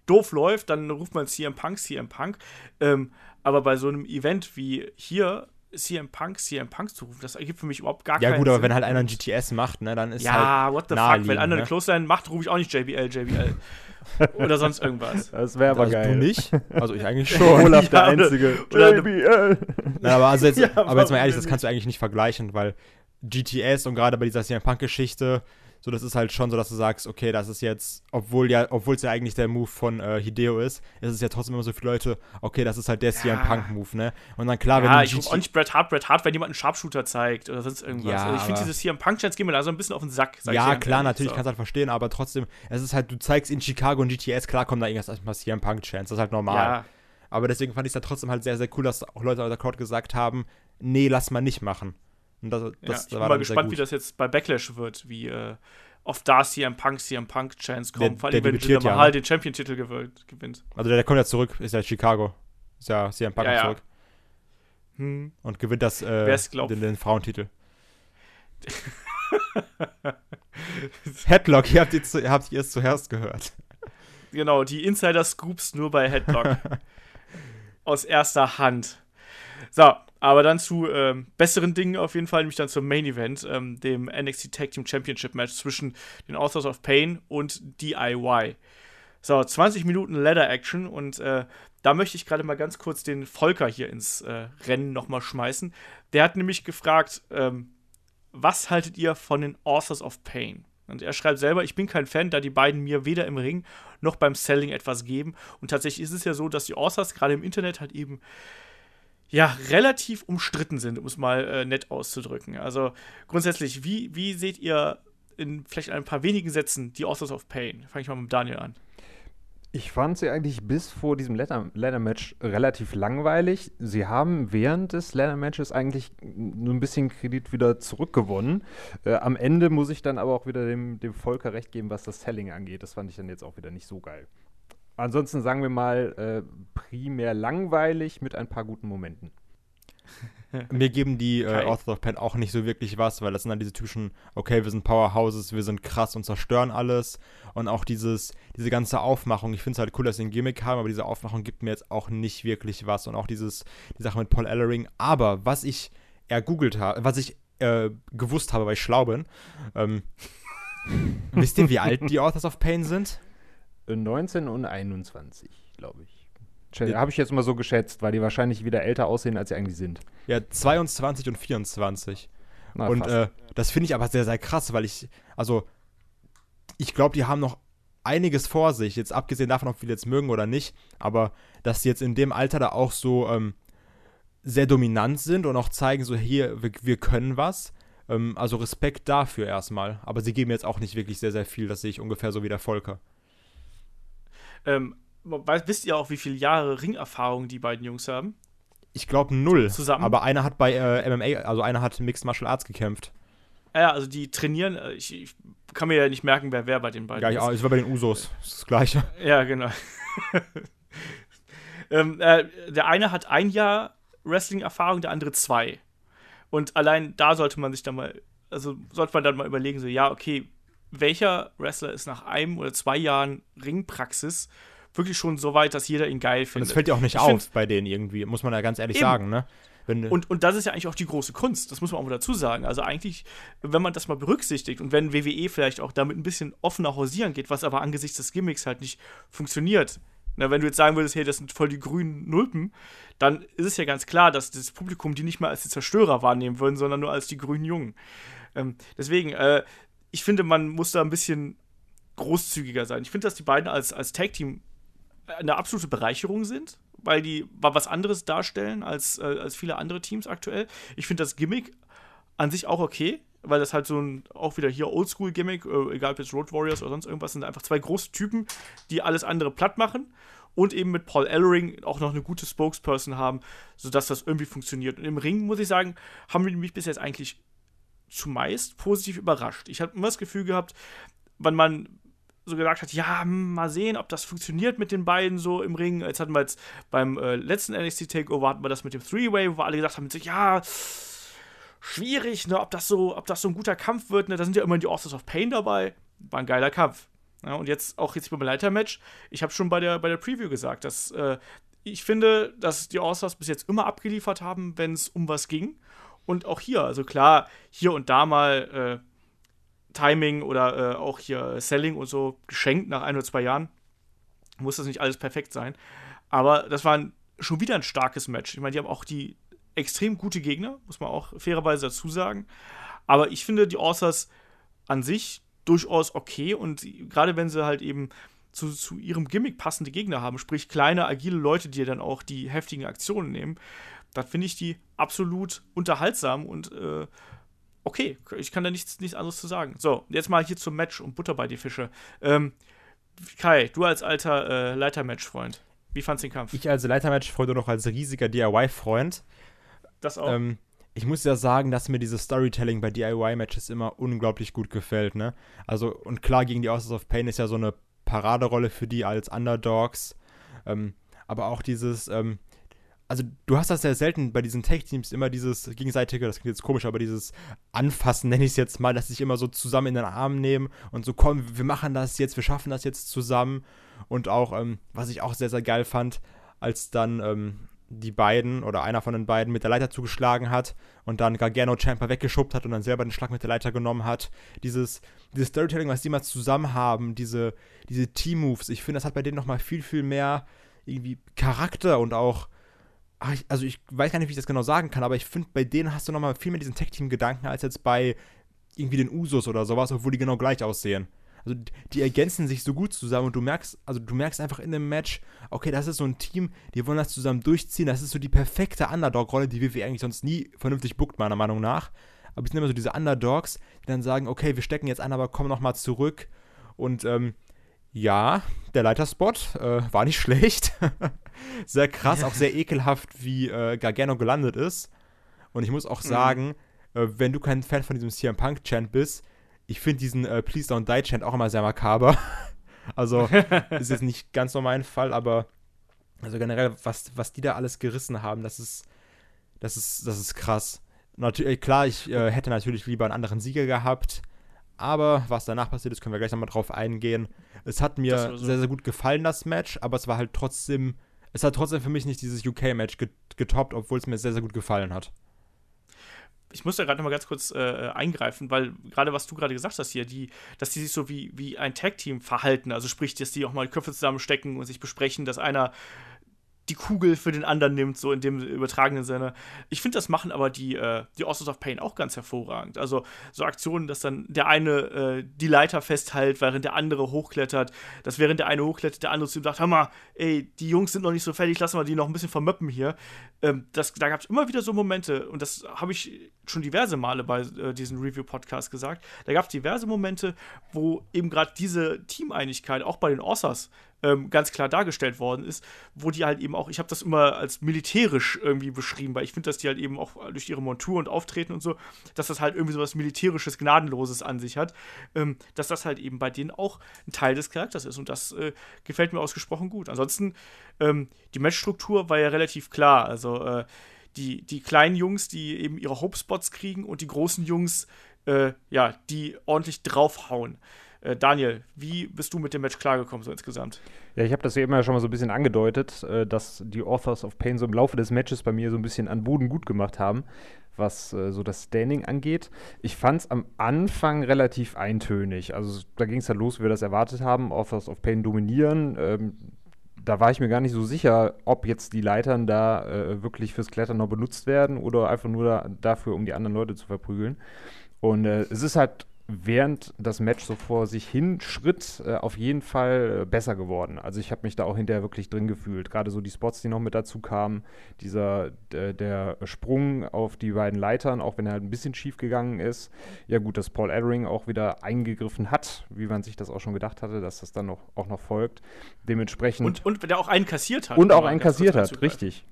doof läuft, dann ruft man CM Punk, CM Punk. Ähm, aber bei so einem Event wie hier, CM Punk, CM Punk zu rufen, das ergibt für mich überhaupt gar
Ja,
keinen
gut, aber
Sinn.
wenn halt einer ein GTS macht, ne, dann ist
Ja,
halt
what the fuck. Wenn einer eine
ne?
Clothesline macht, rufe ich auch nicht JBL, JBL. Oder sonst irgendwas.
Das wäre aber
also
geil.
du nicht? Also ich eigentlich schon.
Olaf der
Ja, oder-
Einzige.
oder-
JBL.
Na, aber, also jetzt,
Ja,
aber jetzt mal ehrlich, das kannst du eigentlich nicht vergleichen, weil GTS und gerade bei dieser CM Punk-Geschichte, so das ist halt schon so, dass du sagst, okay, das ist jetzt, obwohl ja, obwohl es ja eigentlich der Move von äh, Hideo ist, ist es ja trotzdem immer so viele Leute, okay, das ist halt der CM Punk-Move, ne? Und dann klar, wenn
Ja,
du
ich rufe auch nicht Bret Hart, Bret Hart, wenn jemand einen Sharpshooter zeigt oder sonst irgendwas.
Ja,
also ich finde dieses CM Punk-Chance gehen mir da so ein bisschen auf den Sack. sag ich
Ja, klar,
ehrlich.
natürlich
So.
kannst du halt verstehen, aber trotzdem, es ist halt, du zeigst in Chicago und GTS, klar kommt da irgendwas erstmal CM Punk-Chance, das ist halt normal.
Ja,
Aber deswegen fand ich es dann trotzdem halt sehr, sehr cool, dass auch Leute aus der Crowd gesagt haben, nee, lass mal nicht machen. Und das,
ja.
das
Ich bin mal gespannt, wie das jetzt bei Backlash wird, wie äh, oft da CM Punk, CM Punk-Chance
Der-
kommt. Vor
der
allem, wenn
debütiert
Jinder
ja,
Mahal
ne?
den Champion-Titel gewinnt. gewinnt.
Also der, der kommt ja zurück, ist ja Chicago. Ist ja CM Punk
Ja, ja.
zurück.
Hm.
Und gewinnt das, äh, den, den Frauentitel. Headlock, ihr habt, ihr, zu, habt ihr es zuerst gehört.
Genau, die Insider-Scoops nur bei Headlock. Aus erster Hand. So, aber dann zu ähm, besseren Dingen auf jeden Fall, nämlich dann zum Main Event, ähm, dem NXT Tag Team Championship Match zwischen den Authors of Pain und DIY. So, 20 Minuten Ladder Action und äh, da möchte ich gerade mal ganz kurz den Volker hier ins äh, Rennen nochmal schmeißen. Der hat nämlich gefragt, ähm, was haltet ihr von den Authors of Pain? Und er schreibt selber, ich bin kein Fan, da die beiden mir weder im Ring noch beim Selling etwas geben. Und tatsächlich ist es ja so, dass die Authors gerade im Internet halt eben ja relativ umstritten sind, um es mal äh, nett auszudrücken. Also grundsätzlich, wie, wie seht ihr in vielleicht ein paar wenigen Sätzen die Authors of Pain? Fange ich mal mit Daniel an.
Ich fand sie eigentlich bis vor diesem Ladder- Ladder-Match relativ langweilig. Sie haben während des Ladder-Matches eigentlich nur ein bisschen Kredit wieder zurückgewonnen. Äh, am Ende muss ich dann aber auch wieder dem, dem Volker recht geben, was das Selling angeht. Das fand ich dann jetzt auch wieder nicht so geil. Ansonsten sagen wir mal äh, primär langweilig mit ein paar guten Momenten.
Mir geben die äh. Authors of Pain auch nicht so wirklich was, weil das sind dann diese typischen, okay, wir sind Powerhouses, wir sind krass und zerstören alles. Und auch dieses, diese ganze Aufmachung, ich finde es halt cool, dass sie ein Gimmick haben, aber diese Aufmachung gibt mir jetzt auch nicht wirklich was. Und auch dieses, die Sache mit Paul Ellering. Aber was ich ergoogelt habe, was ich äh, gewusst habe, weil ich schlau bin, ähm, wisst ihr, wie alt die Authors of Pain sind?
Äh, 19 und 21, glaube ich.
Ja.
Habe ich jetzt mal so geschätzt, weil die wahrscheinlich wieder älter aussehen, als sie eigentlich sind.
Ja, 22 und 24.
Na,
und äh, das finde ich aber sehr, sehr krass, weil ich, also, ich glaube, die haben noch einiges vor sich, jetzt abgesehen davon, ob wir jetzt mögen oder nicht, aber dass sie jetzt in dem Alter da auch so ähm, sehr dominant sind und auch zeigen, so hier, wir, wir können was. Ähm, also Respekt dafür erstmal. Aber sie geben jetzt auch nicht wirklich sehr, sehr viel, das sehe ich ungefähr so wie der Volker.
Ähm, wisst ihr auch, wie viele Jahre Ringerfahrung die beiden Jungs haben?
Ich glaube null.
Zusammen?
Aber einer hat bei äh, MMA, also einer hat Mixed Martial Arts gekämpft.
Ja, also die trainieren, äh, ich, ich kann mir ja nicht merken, wer wer bei den beiden
Ja, ja, es war bei den Usos. Das ist das Gleiche.
Ja, genau. ähm, äh, der eine hat ein Jahr Wrestling-Erfahrung, der andere zwei. Und allein da sollte man sich dann mal, also sollte man dann mal überlegen, so, ja, okay, welcher Wrestler ist nach einem oder zwei Jahren Ringpraxis wirklich schon so weit, dass jeder ihn geil
Und
findet?
es fällt ja auch nicht
Ich
auf bei denen irgendwie, muss man ja ganz ehrlich
Eben.
sagen, ne? Wenn,
Und, und das ist ja eigentlich auch die große Kunst, das muss man auch mal dazu sagen. Also eigentlich, wenn man das mal berücksichtigt und wenn WWE vielleicht auch damit ein bisschen offener hausieren geht, was aber angesichts des Gimmicks halt nicht funktioniert. Na, wenn du jetzt sagen würdest, hey, das sind voll die grünen Nulpen, dann ist es ja ganz klar, dass das Publikum die nicht mal als die Zerstörer wahrnehmen würden, sondern nur als die grünen Jungen. Ähm, deswegen, äh, ich finde, man muss da ein bisschen großzügiger sein. Ich finde, dass die beiden als, als Tag-Team eine absolute Bereicherung sind, weil die wa- was anderes darstellen als, äh, als viele andere Teams aktuell. Ich finde das Gimmick an sich auch okay, weil das halt so ein, auch wieder hier Oldschool-Gimmick, äh, egal ob jetzt Road Warriors oder sonst irgendwas, sind einfach zwei große Typen, die alles andere platt machen und eben mit Paul Ellering auch noch eine gute Spokesperson haben, sodass das irgendwie funktioniert. Und im Ring, muss ich sagen, haben wir mich bis jetzt eigentlich zumeist positiv überrascht. Ich habe immer das Gefühl gehabt, wenn man so gesagt hat, ja, hm, mal sehen, ob das funktioniert mit den beiden so im Ring. Jetzt hatten wir jetzt beim äh, letzten NXT Takeover hatten wir das mit dem Three-Way, wo alle gesagt haben, ja, schwierig, ne, ob das so, ob das so ein guter Kampf wird, ne, da sind ja immer die Authors of Pain dabei. War ein geiler Kampf. Ja, und jetzt auch jetzt beim Leitermatch, ich habe schon bei der, bei der Preview gesagt, dass äh, ich finde, dass die All-Stars bis jetzt immer abgeliefert haben, wenn es um was ging. Und auch hier, also klar, hier und da mal äh, Timing oder äh, auch hier Selling und so geschenkt nach ein oder zwei Jahren. Muss das nicht alles perfekt sein. Aber das war ein, schon wieder ein starkes Match. Ich meine, die haben auch die extrem gute Gegner, muss man auch fairerweise dazu sagen. Aber ich finde die All-Stars an sich durchaus okay und gerade wenn sie halt eben zu, zu ihrem Gimmick passende Gegner haben, sprich kleine, agile Leute, die dann auch die heftigen Aktionen nehmen, dann finde ich die absolut unterhaltsam und äh, okay. Ich kann da nichts, nichts anderes zu sagen. So, jetzt mal hier zum Match und Butter bei die Fische. Ähm, Kai, du als alter äh, Leitermatch-Freund, wie fandst du den Kampf?
Ich als Leitermatch-Freund und auch als riesiger DIY-Freund.
Das auch.
Ähm, ich muss ja sagen, dass mir dieses Storytelling bei DIY-Matches immer unglaublich gut gefällt, ne? Also, und klar, gegen die Authors of Pain ist ja so eine Paraderolle für die als Underdogs. Ähm, aber auch dieses, ähm, also du hast das sehr selten bei diesen Tech-Teams immer dieses gegenseitige, das klingt jetzt komisch, aber dieses Anfassen, nenne ich es jetzt mal, dass sich immer so zusammen in den Arm nehmen und so, komm, wir machen das jetzt, wir schaffen das jetzt zusammen. Und auch, ähm, was ich auch sehr, sehr geil fand, als dann ähm, die beiden oder einer von den beiden mit der Leiter zugeschlagen hat und dann Gargano Champa weggeschubbt hat und dann selber den Schlag mit der Leiter genommen hat. Dieses, dieses Storytelling, was die mal zusammen haben, diese, diese Team-Moves, ich finde, das hat bei denen nochmal viel, viel mehr irgendwie Charakter und auch, ach, ich, also ich weiß gar nicht, wie ich das genau sagen kann, aber ich finde, bei denen hast du nochmal viel mehr diesen Tech-Team-Gedanken als jetzt bei irgendwie den Usos oder sowas, obwohl die genau gleich aussehen. Also die ergänzen sich so gut zusammen und du merkst, also du merkst einfach in dem Match, okay, das ist so ein Team, die wollen das zusammen durchziehen. Das ist so die perfekte Underdog-Rolle, die WWE eigentlich sonst nie vernünftig bookt, meiner Meinung nach. Aber es sind immer so diese Underdogs, die dann sagen, okay, wir stecken jetzt an, aber komm nochmal zurück. Und ähm, ja, der Leiterspot äh, war nicht schlecht. Sehr krass, auch sehr ekelhaft, wie äh, Gargano gelandet ist. Und ich muss auch mhm. sagen, mhm. äh, wenn du kein Fan von diesem CM Punk-Chant bist, ich finde diesen äh, Please Don't Die Chant auch immer sehr makaber. also ist jetzt nicht ganz so mein Fall, aber also generell, was, was die da alles gerissen haben, das ist, das ist, das ist krass. Natürlich, klar, ich äh, hätte natürlich lieber einen anderen Sieger gehabt, aber was danach passiert ist, können wir gleich nochmal drauf eingehen. Es hat mir so. sehr, sehr gut gefallen, das Match, aber es war halt trotzdem, es hat trotzdem für mich nicht dieses UK-Match getoppt, obwohl es mir sehr, sehr gut gefallen hat.
Ich muss da gerade noch mal ganz kurz äh, eingreifen, weil gerade was du gerade gesagt hast hier, die, dass die sich so wie, wie ein Tag-Team verhalten, also sprich, dass die auch mal Köpfe zusammenstecken und sich besprechen, dass einer die Kugel für den anderen nimmt, so in dem übertragenen Sinne. Ich finde, das machen aber die, äh, die Authors of Pain auch ganz hervorragend. Also so Aktionen, dass dann der eine äh, die Leiter festhält, während der andere hochklettert, dass während der eine hochklettert, der andere zu ihm sagt, hör mal, ey, die Jungs sind noch nicht so fertig, lassen wir die noch ein bisschen vermöppen hier. Ähm, das, da gab es immer wieder so Momente, und das habe ich schon diverse Male bei äh, diesem Review-Podcast gesagt, da gab es diverse Momente, wo eben gerade diese Teameinigkeit auch bei den Authors ähm, ganz klar dargestellt worden ist, wo die halt eben auch, ich habe das immer als militärisch irgendwie beschrieben, weil ich finde, dass die halt eben auch durch ihre Montur und Auftreten und so, dass das halt irgendwie so was militärisches, gnadenloses an sich hat, ähm, dass das halt eben bei denen auch ein Teil des Charakters ist und das äh, gefällt mir ausgesprochen gut. Ansonsten, ähm, die Matchstruktur war ja relativ klar, also äh, die, die kleinen Jungs, die eben ihre Hope-Spots kriegen und die großen Jungs, äh, ja, die ordentlich draufhauen. Äh, Daniel, wie bist du mit dem Match klargekommen, so insgesamt?
Ja, ich habe das ja immer schon mal so ein bisschen angedeutet, äh, dass die Authors of Pain so im Laufe des Matches bei mir so ein bisschen an Boden gut gemacht haben, was äh, so das Standing angeht. Ich fand es am Anfang relativ eintönig. Also da ging es ja los, wie wir das erwartet haben. Authors of Pain dominieren. Ähm, da war ich mir gar nicht so sicher, ob jetzt die Leitern da äh, wirklich fürs Klettern noch benutzt werden oder einfach nur da, dafür, um die anderen Leute zu verprügeln. Und äh, es ist halt während das Match so vor sich hin schritt, äh, auf jeden Fall äh, besser geworden. Also ich habe mich da auch hinterher wirklich drin gefühlt. Gerade so die Spots, die noch mit dazu kamen, dieser der, der Sprung auf die beiden Leitern, auch wenn er halt ein bisschen schief gegangen ist. Ja gut, dass Paul Ellering auch wieder eingegriffen hat, wie man sich das auch schon gedacht hatte, dass das dann noch, auch noch folgt. Dementsprechend.
Und, und der auch einen kassiert hat.
Und auch einen kassiert hat, richtig.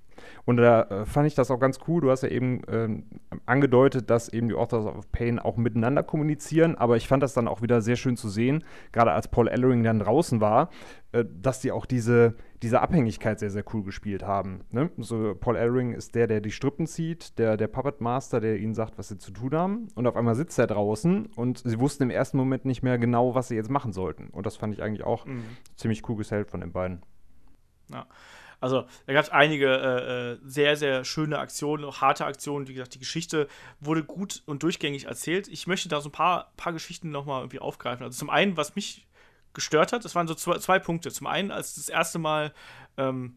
Und da äh, fand ich das auch ganz cool. Du hast ja eben ähm, angedeutet, dass eben die Authors of Pain auch miteinander kommunizieren, aber ich fand das dann auch wieder sehr schön zu sehen, gerade als Paul Ellering dann draußen war, äh, dass die auch diese, diese Abhängigkeit sehr, sehr cool gespielt haben. Ne? So Paul Ellering ist der, der die Strippen zieht, der, der Puppet Master, der ihnen sagt, was sie zu tun haben. Und auf einmal sitzt er draußen und sie wussten im ersten Moment nicht mehr genau, was sie jetzt machen sollten. Und das fand ich eigentlich auch mhm. ziemlich cool gesellt von den beiden.
Ja. Also da gab es einige äh, äh, sehr, sehr schöne Aktionen, auch harte Aktionen. Wie gesagt, die Geschichte wurde gut und durchgängig erzählt. Ich möchte da so ein paar, paar Geschichten nochmal irgendwie aufgreifen. Also zum einen, was mich gestört hat, das waren so zwei, zwei Punkte. Zum einen, als das erste Mal ähm,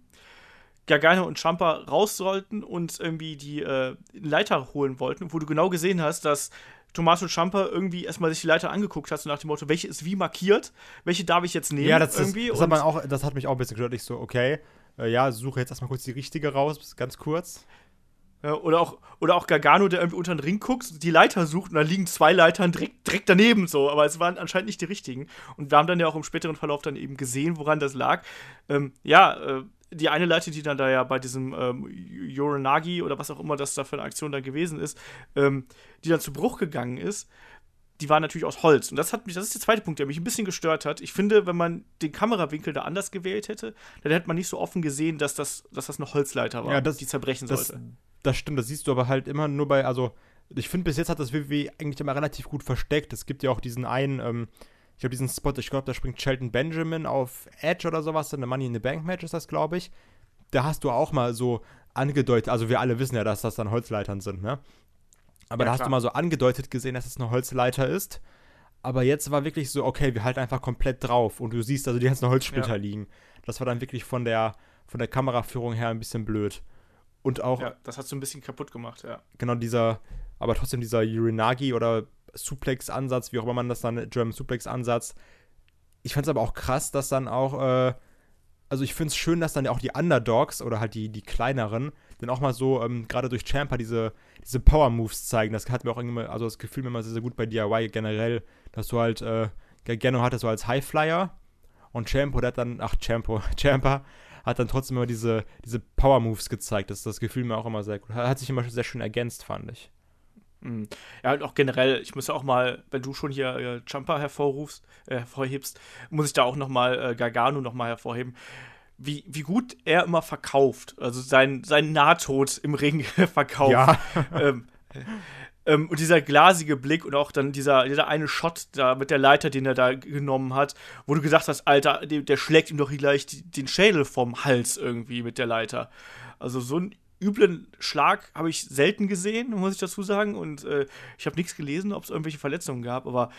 Gargano und Champa raus sollten und irgendwie die äh, Leiter holen wollten, wo du genau gesehen hast, dass Tommaso Ciampa irgendwie erstmal sich die Leiter angeguckt hat, so nach dem Motto, welche ist wie markiert, welche darf ich jetzt nehmen?
Ja, das, irgendwie. Ist, das, hat, auch, das hat mich auch ein bisschen gestört. Ich so, okay, äh, ja, suche jetzt erstmal kurz die richtige raus, ganz kurz.
Ja, oder, auch, oder auch Gargano, der irgendwie unter den Ring guckt, die Leiter sucht und da liegen zwei Leitern direkt, direkt daneben so, aber es waren anscheinend nicht die richtigen. Und wir haben dann ja auch im späteren Verlauf dann eben gesehen, woran das lag. Ähm, ja, äh, die eine Leiter, die dann da ja bei diesem ähm, Yoranagi oder was auch immer das da für eine Aktion da gewesen ist, ähm, die dann zu Bruch gegangen ist, die war natürlich aus Holz. Und das hat mich, das ist der zweite Punkt, der mich ein bisschen gestört hat. Ich finde, wenn man den Kamerawinkel da anders gewählt hätte, dann hätte man nicht so offen gesehen, dass das, dass das eine Holzleiter war,
ja, das,
die zerbrechen
das,
sollte.
Das stimmt, das siehst du aber halt immer nur bei, also ich finde, bis jetzt hat das WWE eigentlich immer relativ gut versteckt. Es gibt ja auch diesen einen, ähm, ich glaube, diesen Spot, ich glaube, da springt Shelton Benjamin auf Edge oder sowas, in der Money in the Bank Match ist das, glaube ich. Da hast du auch mal so angedeutet, also wir alle wissen ja, dass das dann Holzleitern sind, ne? Aber ja, da hast klar. du mal so angedeutet gesehen, dass es eine Holzleiter ist. Aber jetzt war wirklich so, okay, wir halten einfach komplett drauf und du siehst also die ganzen Holzsplitter ja. liegen. Das war dann wirklich von der, von der Kameraführung her ein bisschen blöd. Und auch.
Ja, das hat so ein bisschen kaputt gemacht, ja.
Genau, dieser, aber trotzdem dieser Urinagi oder Suplex-Ansatz, wie auch immer man das dann, German Suplex-Ansatz. Ich fand es aber auch krass, dass dann auch, äh, also ich finde es schön, dass dann auch die Underdogs oder halt die, die kleineren dann auch mal so, ähm, gerade durch Champa, diese, diese Power-Moves zeigen. Das hat mir auch irgendwie, also das Gefühl mir immer sehr, sehr gut bei DIY generell, dass du halt, äh, Gargano hatte so als Highflyer und Champo, der hat dann, ach, Champo, Champa hat dann trotzdem immer diese, diese Power-Moves gezeigt. Das, das Gefühl mir auch immer sehr gut. Hat sich immer sehr schön ergänzt, fand ich.
Mhm. Ja, und auch generell, ich muss ja auch mal, wenn du schon hier äh, Jumper hervorrufst, äh, hervorhebst, muss ich da auch noch mal äh, Gargano noch mal hervorheben wie, wie gut er immer verkauft. Also sein, sein Nahtod im Ring verkauft. Ja. ähm, ähm, und dieser glasige Blick und auch dann dieser, dieser eine Shot da mit der Leiter, den er da genommen hat, wo du gesagt hast, Alter, der, der schlägt ihm doch gleich den Schädel vom Hals irgendwie mit der Leiter. Also so einen üblen Schlag habe ich selten gesehen, muss ich dazu sagen. Und äh, ich habe nichts gelesen, ob es irgendwelche Verletzungen gab, aber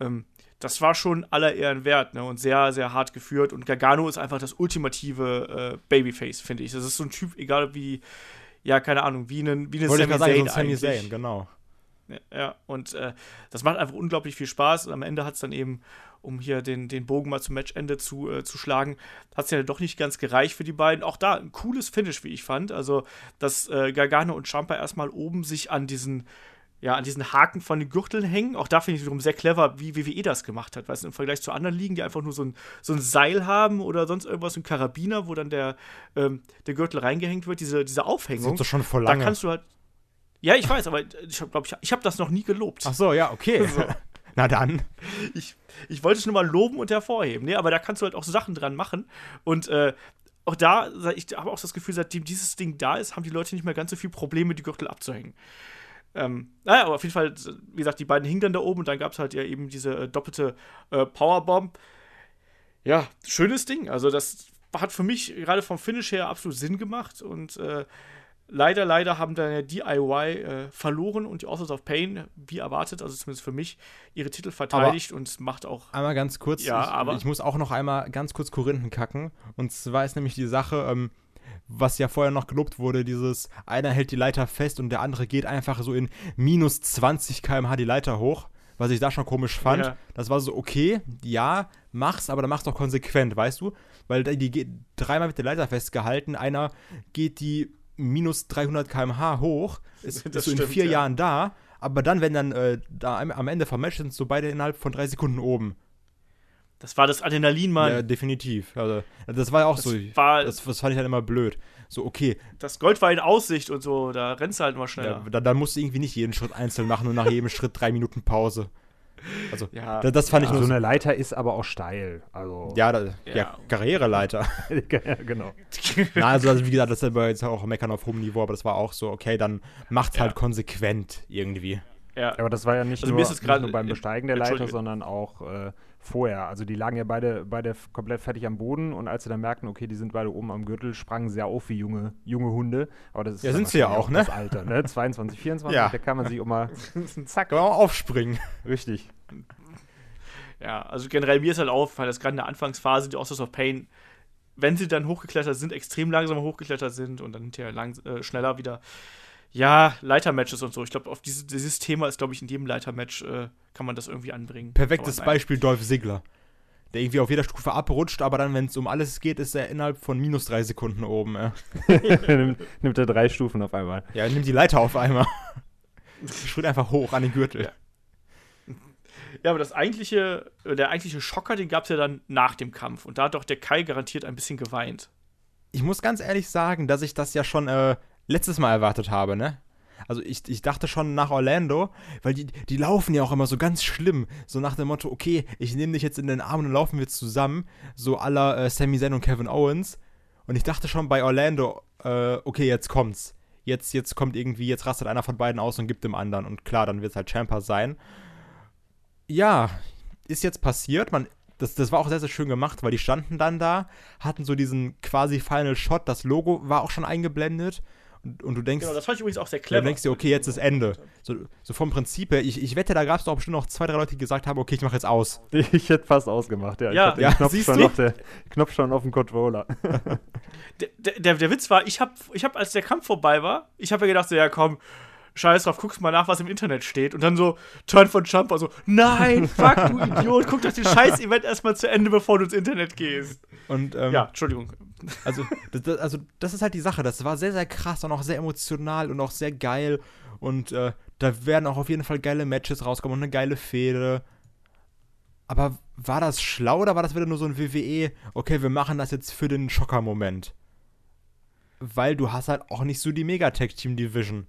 ähm, das war schon aller Ehren wert ne? und sehr, sehr hart geführt. Und Gargano ist einfach das ultimative äh, Babyface, finde ich. Das ist so ein Typ, egal wie, ja, keine Ahnung, wie einen, wie eine
Sami Zayn so Zayn, genau.
Ja, ja und äh, das macht einfach unglaublich viel Spaß. Und am Ende hat es dann eben, um hier den, den Bogen mal zum Matchende zu, äh, zu schlagen, hat es ja doch nicht ganz gereicht für die beiden. Auch da ein cooles Finish, wie ich fand. Also, dass äh, Gargano und Champa erstmal oben sich an diesen ja, an diesen Haken von den Gürteln hängen. Auch da finde ich wiederum sehr clever, wie WWE das gemacht hat. Weißt du, im Vergleich zu anderen Ligen, die einfach nur so ein, so ein Seil haben oder sonst irgendwas, ein Karabiner, wo dann der, ähm, der Gürtel reingehängt wird, diese, diese Aufhängung.
Das ist doch schon voll lange.
Da kannst du halt. Ja, ich weiß, aber ich glaube, ich, ich habe das noch nie gelobt.
Ach so, ja, okay. So. Na dann.
Ich, ich wollte es nur mal loben und hervorheben. Nee, aber da kannst du halt auch so Sachen dran machen. Und äh, auch da, ich habe auch das Gefühl, seitdem dieses Ding da ist, haben die Leute nicht mehr ganz so viel Probleme, die Gürtel abzuhängen. Ähm, naja, aber auf jeden Fall, wie gesagt, die beiden hingen dann da oben und dann gab es halt ja eben diese äh, doppelte äh, Powerbomb. Ja, schönes Ding. Also, das hat für mich gerade vom Finish her absolut Sinn gemacht und äh, leider, leider haben dann ja DIY äh, verloren und die Authors of Pain, wie erwartet, also zumindest für mich, ihre Titel verteidigt aber und macht auch.
Einmal ganz kurz,
ja,
ich,
aber
ich muss auch noch einmal ganz kurz Korinthen kacken. Und zwar ist nämlich die Sache, ähm, was ja vorher noch gelobt wurde, dieses einer hält die Leiter fest und der andere geht einfach so in minus 20 km/h die Leiter hoch, was ich da schon komisch fand. Ja. Das war so, okay, ja, mach's, aber dann mach's doch konsequent, weißt du? Weil die geht dreimal mit der Leiter festgehalten, einer geht die minus 300 km/h hoch, ist, ist so in vier ja. Jahren da, aber dann, wenn dann äh, da am Ende vom Match sind so beide innerhalb von drei Sekunden oben.
Das war das Adrenalin, Mann. Ja,
definitiv. Also, das war ja auch
das
so.
War,
das, das, fand ich halt immer blöd. So, okay.
Das Gold war in Aussicht und so, da rennst du halt mal schneller.
Ja, dann, dann musst du irgendwie nicht jeden Schritt einzeln machen und nach jedem Schritt drei Minuten Pause. Also,
Ja.
da- das fand ich
so
nur so.
eine Leiter ist aber auch steil. Also,
Ja, da, ja.
Ja.
Karriereleiter.
ja, genau.
Na, also, also wie gesagt, das ist ja jetzt auch meckern auf hohem Niveau, aber das war auch so, okay, dann macht's
Ja.
halt konsequent irgendwie.
Ja.
Aber das war ja nicht,
Also
nur,
mir ist es
nicht
gerade-
nur beim Besteigen der Leiter, sondern auch äh, vorher. Also die lagen ja beide, beide komplett fertig am Boden und als sie dann merkten, okay, die sind beide oben am Gürtel, sprangen sie ja auf wie junge, junge Hunde. Aber das ist
Ja, sind sie ja auch, ne?
Das Alter, ne? 22, 24,
Ja.
da kann man sich auch mal. Zack.
Kann man auch aufspringen.
Richtig.
Ja, also generell mir ist halt aufgefallen, dass gerade in der Anfangsphase die Authors of Pain, wenn sie dann hochgeklettert sind, extrem langsam hochgeklettert sind und dann hinterher lang, äh, schneller wieder. Ja, Leitermatches und so. Ich glaube, auf dieses, dieses Thema ist, glaube ich, in jedem Leitermatch äh, kann man das irgendwie anbringen.
Perfektes. Beispiel Dolph Ziggler. Der irgendwie auf jeder Stufe abrutscht, aber dann, wenn es um alles geht, ist er innerhalb von minus drei Sekunden oben. Ja,
nimmt, nimmt er drei Stufen auf einmal.
ja nimm die Leiter auf einmal. Schritt einfach hoch an den Gürtel.
Ja. Ja, aber das eigentliche, äh, der eigentliche Schocker, den gab es ja dann nach dem Kampf. Und da hat doch der Kai garantiert ein bisschen geweint.
Ich muss ganz ehrlich sagen, dass ich das ja schon äh, letztes Mal erwartet habe, ne? Also ich, ich dachte schon nach Orlando, weil die, die laufen ja auch immer so ganz schlimm. So nach dem Motto, okay, ich nehme dich jetzt in den Arm und laufen wir zusammen. So aller äh, Sami Zayn und Kevin Owens. Und ich dachte schon bei Orlando, äh, okay, jetzt kommt's. Jetzt, jetzt kommt irgendwie, jetzt rastet einer von beiden aus und gibt dem anderen. Und klar, dann wird es halt Champa sein. Ja, ist jetzt passiert. Man, das, das war auch sehr, sehr schön gemacht, weil die standen dann da, hatten so diesen quasi Final Shot. Das Logo war auch schon eingeblendet. Und, und du denkst,
Genau, das fand ich übrigens auch sehr clever.
du denkst dir, okay, jetzt ist Ende. So, so vom Prinzip her, ich, ich wette, da gab es doch bestimmt noch zwei, drei Leute, die gesagt haben, okay, ich mache jetzt aus.
Ich hätte fast ausgemacht, ja.
Ja.
ich hatte
Ja,
Knopf,
siehst
schon
du?
auf der, Knopf schon auf dem Controller.
der, der, der, der Witz war, ich habe, ich hab, als der Kampf vorbei war, ich habe ja gedacht, so, ja komm, scheiß drauf, guckst mal nach, was im Internet steht. Und dann so, Turn von Jumper, so, nein, fuck, du Idiot, guck doch den scheiß Event erstmal zu Ende, bevor du ins Internet gehst.
Und ähm,
Ja, Entschuldigung.
Also das, das, also, das ist halt die Sache. Das war sehr, sehr krass und auch sehr emotional und auch sehr geil. Und äh, da werden auch auf jeden Fall geile Matches rauskommen und eine geile Fehde. Aber war das schlau oder war das wieder nur so ein WWE, okay, wir machen das jetzt für den Schocker-Moment? Weil du hast halt auch nicht so die Mega-Tag-Team-Division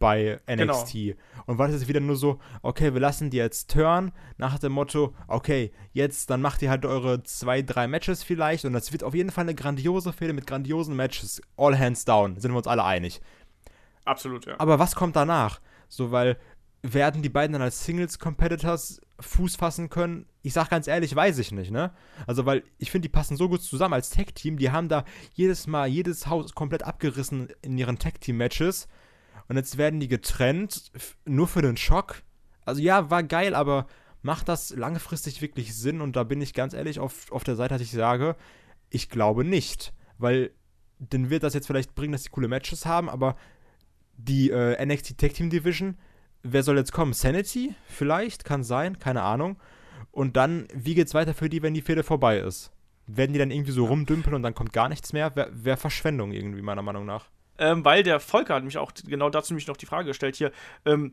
bei NXT. Und war das jetzt wieder nur so, okay, wir lassen die jetzt turn, nach dem Motto, okay, jetzt, dann macht ihr halt eure zwei, drei Matches vielleicht und das wird auf jeden Fall eine grandiose Fehde mit grandiosen Matches. All hands down, sind wir uns alle einig.
Absolut, ja.
Aber was kommt danach? So, weil werden die beiden dann als Singles-Competitors Fuß fassen können? Ich sag ganz ehrlich, weiß ich nicht, ne? Also, weil ich finde, die passen so gut zusammen als Tag-Team. Die haben da jedes Mal, jedes Haus komplett abgerissen in ihren Tag-Team-Matches. Und jetzt werden die getrennt, nur für den Schock. Also, ja, war geil, aber macht das langfristig wirklich Sinn? Und da bin ich ganz ehrlich auf, auf der Seite, dass ich sage, ich glaube nicht. Weil, dann wird das jetzt vielleicht bringen, dass die coole Matches haben, aber die äh, NXT Tag Team Division, wer soll jetzt kommen? Sanity? Vielleicht? Kann sein, keine Ahnung. Und dann, wie geht's weiter für die, wenn die Fehde vorbei ist? Werden die dann irgendwie so rumdümpeln und dann kommt gar nichts mehr? Wäre wär Verschwendung irgendwie, meiner Meinung nach.
Ähm, weil der Volker hat mich auch genau dazu nämlich noch die Frage gestellt hier, ähm,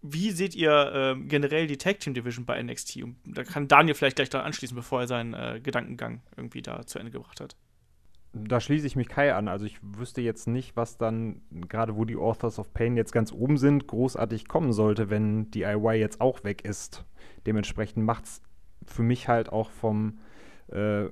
wie seht ihr ähm, generell die Tag Team Division bei NXT? Und da kann Daniel vielleicht gleich daran anschließen, bevor er seinen äh, Gedankengang irgendwie da zu Ende gebracht hat.
Da schließe ich mich Kai an. Also ich wüsste jetzt nicht, was dann, gerade wo die Authors of Pain jetzt ganz oben sind, großartig kommen sollte, wenn DIY jetzt auch weg ist. Dementsprechend macht es für mich halt auch vom, äh,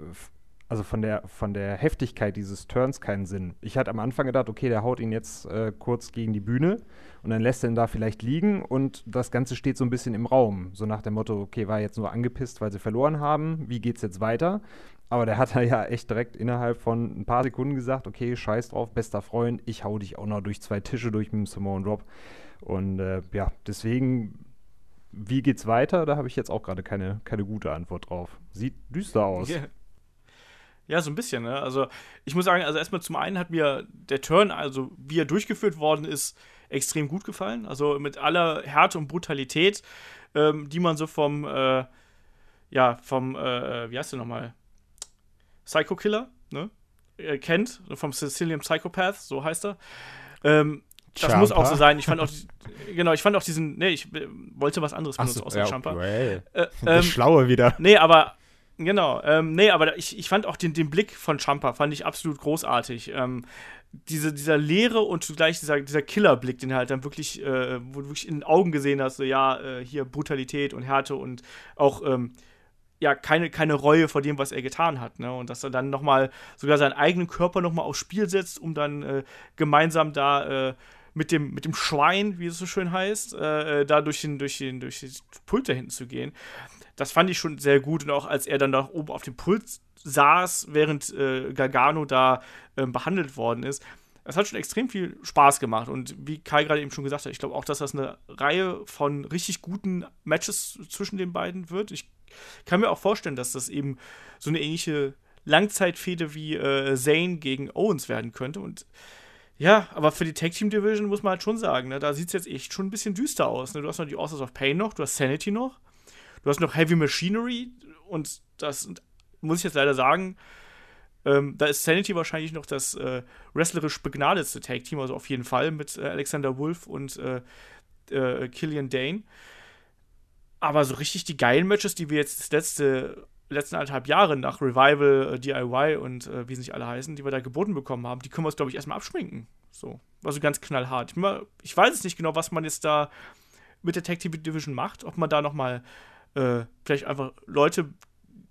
also von der, von der Heftigkeit dieses Turns keinen Sinn. Ich hatte am Anfang gedacht, okay, der haut ihn jetzt äh, kurz gegen die Bühne und dann lässt er ihn da vielleicht liegen und das Ganze steht so ein bisschen im Raum. So nach dem Motto, okay, war jetzt nur angepisst, weil sie verloren haben, wie geht's jetzt weiter? Aber der hat da ja echt direkt innerhalb von ein paar Sekunden gesagt, okay, scheiß drauf, bester Freund, ich hau dich auch noch durch zwei Tische durch mit dem Samoan Drop. Und äh, ja, deswegen, wie geht's weiter? Da habe ich jetzt auch gerade keine, keine gute Antwort drauf. Sieht düster aus.
Ja. Ja, so ein bisschen, ne? Also, ich muss sagen, also erstmal zum einen hat mir der Turn, also wie er durchgeführt worden ist, extrem gut gefallen. Also mit aller Härte und Brutalität, ähm, die man so vom, äh, ja, vom, äh, wie heißt der nochmal? Psycho Killer, ne? Äh, kennt, vom Sicilian Psychopath, so heißt er. Ähm, das muss auch so
Champa?
sein. Ich fand auch, genau, ich fand auch diesen, ne, ich äh, wollte was anderes benutzen außer Champa.
okay.
Äh, ähm,
Schlaue wieder.
Nee, aber Genau, ähm, nee, aber ich, ich fand auch den, den Blick von Champa, fand ich absolut großartig. Ähm, diese, dieser leere und zugleich dieser, dieser Killerblick, den er halt dann wirklich, äh, wo du wirklich in den Augen gesehen hast, so ja, äh, hier Brutalität und Härte und auch, ähm, ja, keine, keine Reue vor dem, was er getan hat, ne? Und dass er dann nochmal sogar seinen eigenen Körper nochmal aufs Spiel setzt, um dann äh, gemeinsam da äh, mit dem, mit dem Schwein, wie es so schön heißt, äh, äh da durch den, durch den, durch den Pult da hinten zu gehen. Das fand ich schon sehr gut. Und auch als er dann da oben auf dem Pult saß, während äh, Gargano da äh, behandelt worden ist. Es hat schon extrem viel Spaß gemacht. Und wie Kai gerade eben schon gesagt hat, ich glaube auch, dass das eine Reihe von richtig guten Matches zwischen den beiden wird. Ich kann mir auch vorstellen, dass das eben so eine ähnliche Langzeitfehde wie äh, Zane gegen Owens werden könnte. Und ja, aber für die Tag Team Division muss man halt schon sagen, ne, da sieht es jetzt echt schon ein bisschen düster aus. Ne? Du hast noch die Authors of Pain noch, du hast Sanity noch, du hast noch Heavy Machinery und das muss ich jetzt leider sagen, ähm, da ist Sanity wahrscheinlich noch das äh, wrestlerisch begnadetste Tag Team, also auf jeden Fall mit äh, Alexander Wolf und äh, äh Killian Dane. Aber so richtig die geilen Matches, die wir jetzt das letzte letzten anderthalb Jahre nach Revival, äh, DIY und äh, wie sie nicht alle heißen, die wir da geboten bekommen haben, die können wir uns, glaube ich, erstmal abschminken. So. Also ganz knallhart. Ich, mal, ich weiß es nicht genau, was man jetzt da mit der Tag Team Division macht. Ob man da nochmal äh, vielleicht einfach Leute,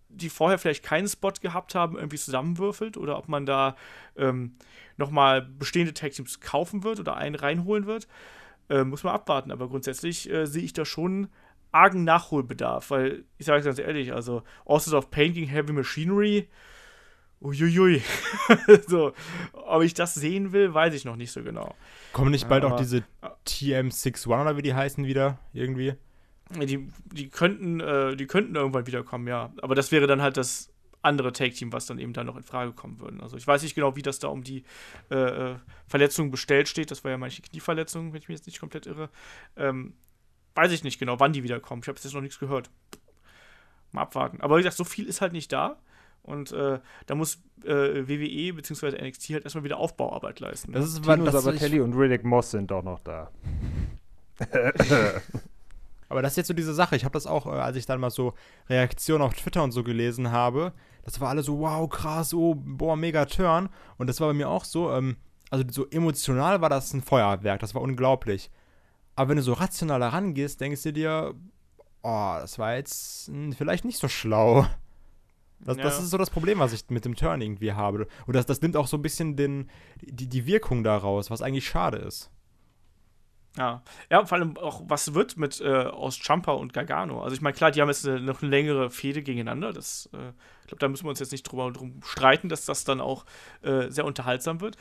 die vorher vielleicht keinen Spot gehabt haben, irgendwie zusammenwürfelt oder ob man da ähm, nochmal bestehende Tag Teams kaufen wird oder einen reinholen wird. Äh, muss man abwarten. Aber grundsätzlich äh, sehe ich da schon argen Nachholbedarf, weil ich sage es ganz ehrlich, also Authors of Pain gegen Heavy Machinery, uiuiui. so, ob ich das sehen will, weiß ich noch nicht so genau.
Kommen nicht bald Aber, auch diese TM61 oder wie die heißen wieder irgendwie?
Die, die könnten, äh, die könnten irgendwann wiederkommen, ja. Aber das wäre dann halt das andere Take-Team, was dann eben da noch in Frage kommen würde. Also ich weiß nicht genau, wie das da um die äh, äh Verletzung bestellt steht. Das war ja manche Knieverletzung, wenn ich mich jetzt nicht komplett irre. Ähm, weiß ich nicht genau, wann die wiederkommen. Ich habe jetzt noch nichts gehört. Mal abwarten. Aber wie gesagt, so viel ist halt nicht da. Und äh, da muss äh, WWE bzw. NXT halt erstmal wieder Aufbauarbeit leisten.
Das ist, Tino Sabatelli und Riddick Moss sind doch noch da.
Aber das ist jetzt so diese Sache. Ich habe das auch, äh, als ich dann mal so Reaktionen auf Twitter und so gelesen habe, das war alle so, wow, krass, oh, boah, mega Turn. Und das war bei mir auch so, ähm, also so emotional war das ein Feuerwerk, das war unglaublich. Aber wenn du so rational herangehst, denkst du dir, oh, das war jetzt hm, vielleicht nicht so schlau. Das, ja. das, ist so das Problem, was ich mit dem Turn irgendwie habe. Und das, das nimmt auch so ein bisschen den, die, die Wirkung daraus, was eigentlich schade ist.
Ja, ja, vor allem auch, was wird mit äh, aus Champa und Gargano? Also ich meine, klar, die haben jetzt eine, noch eine längere Fehde gegeneinander. Das, äh, ich glaube, da müssen wir uns jetzt nicht drüber drum streiten, dass das dann auch äh, sehr unterhaltsam wird.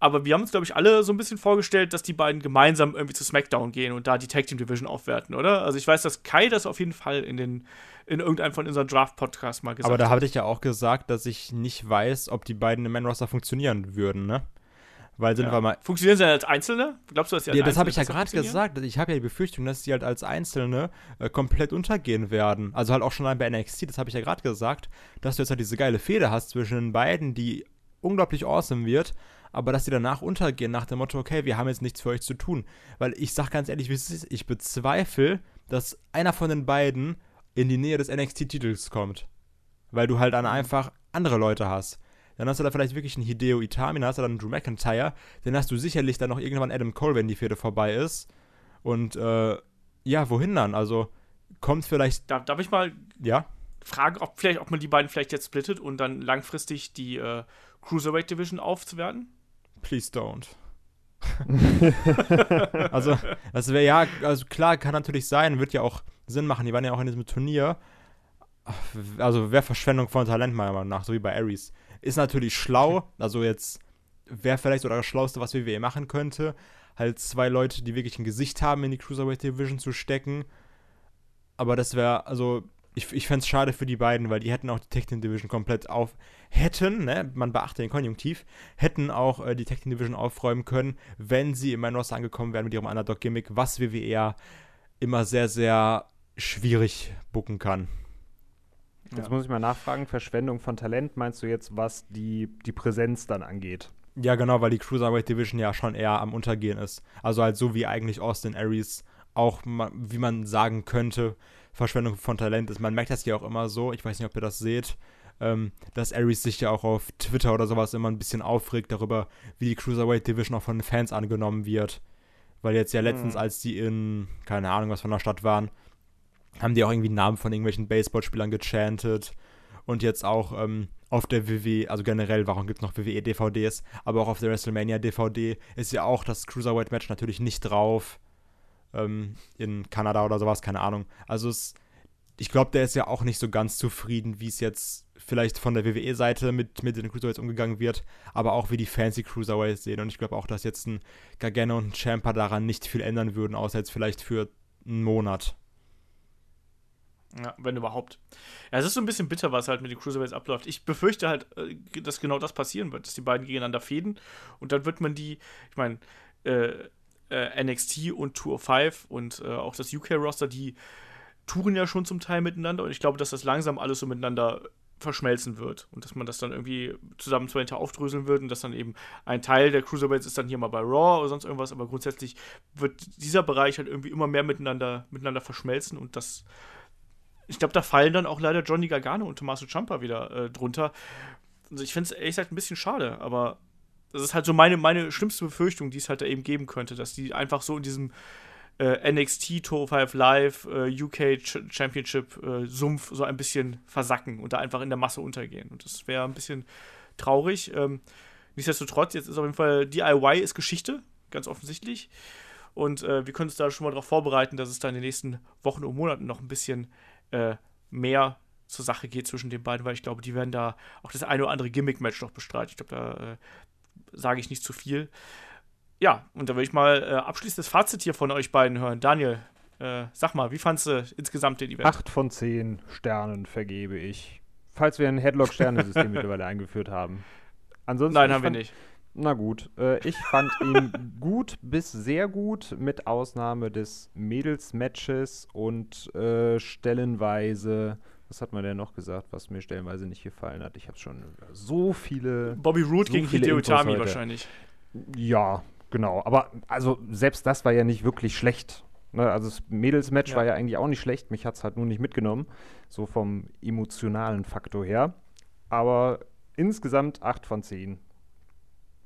Aber wir haben uns, glaube ich, alle so ein bisschen vorgestellt, dass die beiden gemeinsam irgendwie zu SmackDown gehen und da die Tag Team Division aufwerten, oder? Also ich weiß, dass Kai das auf jeden Fall in den in irgendeinem von unseren Draft-Podcasts mal gesagt
hat. Aber da habe ich ja auch gesagt, dass ich nicht weiß, ob die beiden im Man-Roster funktionieren würden, ne?
Weil sind ja. wir mal. Funktionieren sie als Einzelne? Glaubst du, dass sie
als Ja, das habe ich ja gerade gesagt. Ich habe ja die Befürchtung, dass sie halt als Einzelne äh, komplett untergehen werden. Also halt auch schon bei NXT, das habe ich ja gerade gesagt, dass du jetzt halt diese geile Fehde hast zwischen den beiden, die unglaublich awesome wird, aber dass sie danach untergehen nach dem Motto, okay, wir haben jetzt nichts für euch zu tun. Weil ich sag ganz ehrlich, wie es ist, ich bezweifle, dass einer von den beiden in die Nähe des NXT-Titels kommt. Weil du halt dann mhm. einfach andere Leute hast. Dann hast du da vielleicht wirklich einen Hideo Itami, dann hast du dann einen Drew McIntyre, dann hast du sicherlich dann noch irgendwann Adam Cole, wenn die Fehde vorbei ist. Und äh, ja, wohin dann? Also kommt vielleicht.
Darf, darf ich mal ja? fragen, ob vielleicht, ob man die beiden vielleicht jetzt splittet und dann langfristig die äh, Cruiserweight Division aufzuwerten?
Please don't. also, das wäre ja, also klar, kann natürlich sein, wird ja auch Sinn machen. Die waren ja auch in diesem Turnier. Also, wäre Verschwendung von Talent, meiner Meinung nach, so wie bei Ares. Ist natürlich schlau, also jetzt wäre vielleicht so das Schlauste, was WWE machen könnte, halt zwei Leute, die wirklich ein Gesicht haben, in die Cruiserweight Division zu stecken. Aber das wäre, also ich, ich fände es schade für die beiden, weil die hätten auch die Team Division komplett auf, hätten, ne, man beachte den Konjunktiv, hätten auch äh, die Team Division aufräumen können, wenn sie Main Roster angekommen wären mit ihrem Underdog-Gimmick, was WWE ja immer sehr, sehr schwierig bucken kann.
Jetzt ja. muss ich mal nachfragen, Verschwendung von Talent meinst du jetzt, was die, die Präsenz dann angeht?
Ja, genau, weil die Cruiserweight Division ja schon eher am Untergehen ist. Also halt so wie eigentlich Austin Aries auch, wie man sagen könnte, Verschwendung von Talent ist. Man merkt das ja auch immer so, ich weiß nicht, ob ihr das seht, ähm, dass Aries sich ja auch auf Twitter oder sowas immer ein bisschen aufregt darüber, wie die Cruiserweight Division auch von den Fans angenommen wird. Weil jetzt ja letztens, mhm. als die in, keine Ahnung, was von der Stadt waren, haben die auch irgendwie Namen von irgendwelchen Baseballspielern gechantet. Und jetzt auch ähm, auf der WWE, also generell, warum gibt es noch WWE-DVDs, aber auch auf der WrestleMania-DVD ist ja auch das Cruiserweight-Match natürlich nicht drauf. Ähm, in Kanada oder sowas, keine Ahnung. Also es, ich glaube, der ist ja auch nicht so ganz zufrieden, wie es jetzt vielleicht von der WWE-Seite mit, mit den Cruiserweights umgegangen wird, aber auch wie die Fancy Cruiserweights sehen. Und ich glaube auch, dass jetzt ein Gargano und ein Champa daran nicht viel ändern würden, außer jetzt vielleicht für einen Monat.
Ja, wenn überhaupt. Ja, es ist so ein bisschen bitter, was halt mit den Cruiserweights abläuft. Ich befürchte halt, äh, dass genau das passieren wird, dass die beiden gegeneinander fäden. Und dann wird man die, ich meine, äh, äh, NXT und Tour of Five und äh, auch das UK-Roster, die touren ja schon zum Teil miteinander. Und ich glaube, dass das langsam alles so miteinander verschmelzen wird. Und dass man das dann irgendwie zusammen zwei aufdröseln wird und dass dann eben ein Teil der Cruiserweights ist dann hier mal bei Raw oder sonst irgendwas, aber grundsätzlich wird dieser Bereich halt irgendwie immer mehr miteinander, miteinander verschmelzen. Und das ich glaube, da fallen dann auch leider Johnny Gargano und Tommaso Ciampa wieder äh, drunter. Also ich finde es ehrlich gesagt ein bisschen schade, aber das ist halt so meine, meine schlimmste Befürchtung, die es halt da eben geben könnte, dass die einfach so in diesem äh, NXT Tour 5 Live äh, UK Ch Championship äh, Sumpf so ein bisschen versacken und da einfach in der Masse untergehen. Und das wäre ein bisschen traurig. Ähm, nichtsdestotrotz, jetzt ist auf jeden Fall DIY ist Geschichte, ganz offensichtlich. Und äh, wir können uns da schon mal darauf vorbereiten, dass es da in den nächsten Wochen und Monaten noch ein bisschen äh, mehr zur Sache geht zwischen den beiden, weil ich glaube, die werden da auch das eine oder andere Gimmick-Match noch bestreiten. Ich glaube, da äh, sage ich nicht zu viel. Ja, und da will ich mal äh, abschließendes Fazit hier von euch beiden hören. Daniel, äh, sag mal, wie fandest du insgesamt den Event?
Acht von zehn Sternen vergebe ich. Falls wir ein Headlock-Sternensystem mittlerweile eingeführt haben.
Ansonsten Nein, haben fand, wir nicht.
Na gut, äh, ich fand ihn gut bis sehr gut, mit Ausnahme des Mädels-Matches und äh, stellenweise, was hat man denn noch gesagt, was mir stellenweise nicht gefallen hat? Ich habe schon so viele.
Bobby Roode so gegen Hideo Itami wahrscheinlich.
Ja, genau. Aber also selbst das war ja nicht wirklich schlecht. Ne? Also das Mädels-Match ja. war ja eigentlich auch nicht schlecht. Mich hat es halt nur nicht mitgenommen, so vom emotionalen Faktor her. Aber insgesamt 8 von 10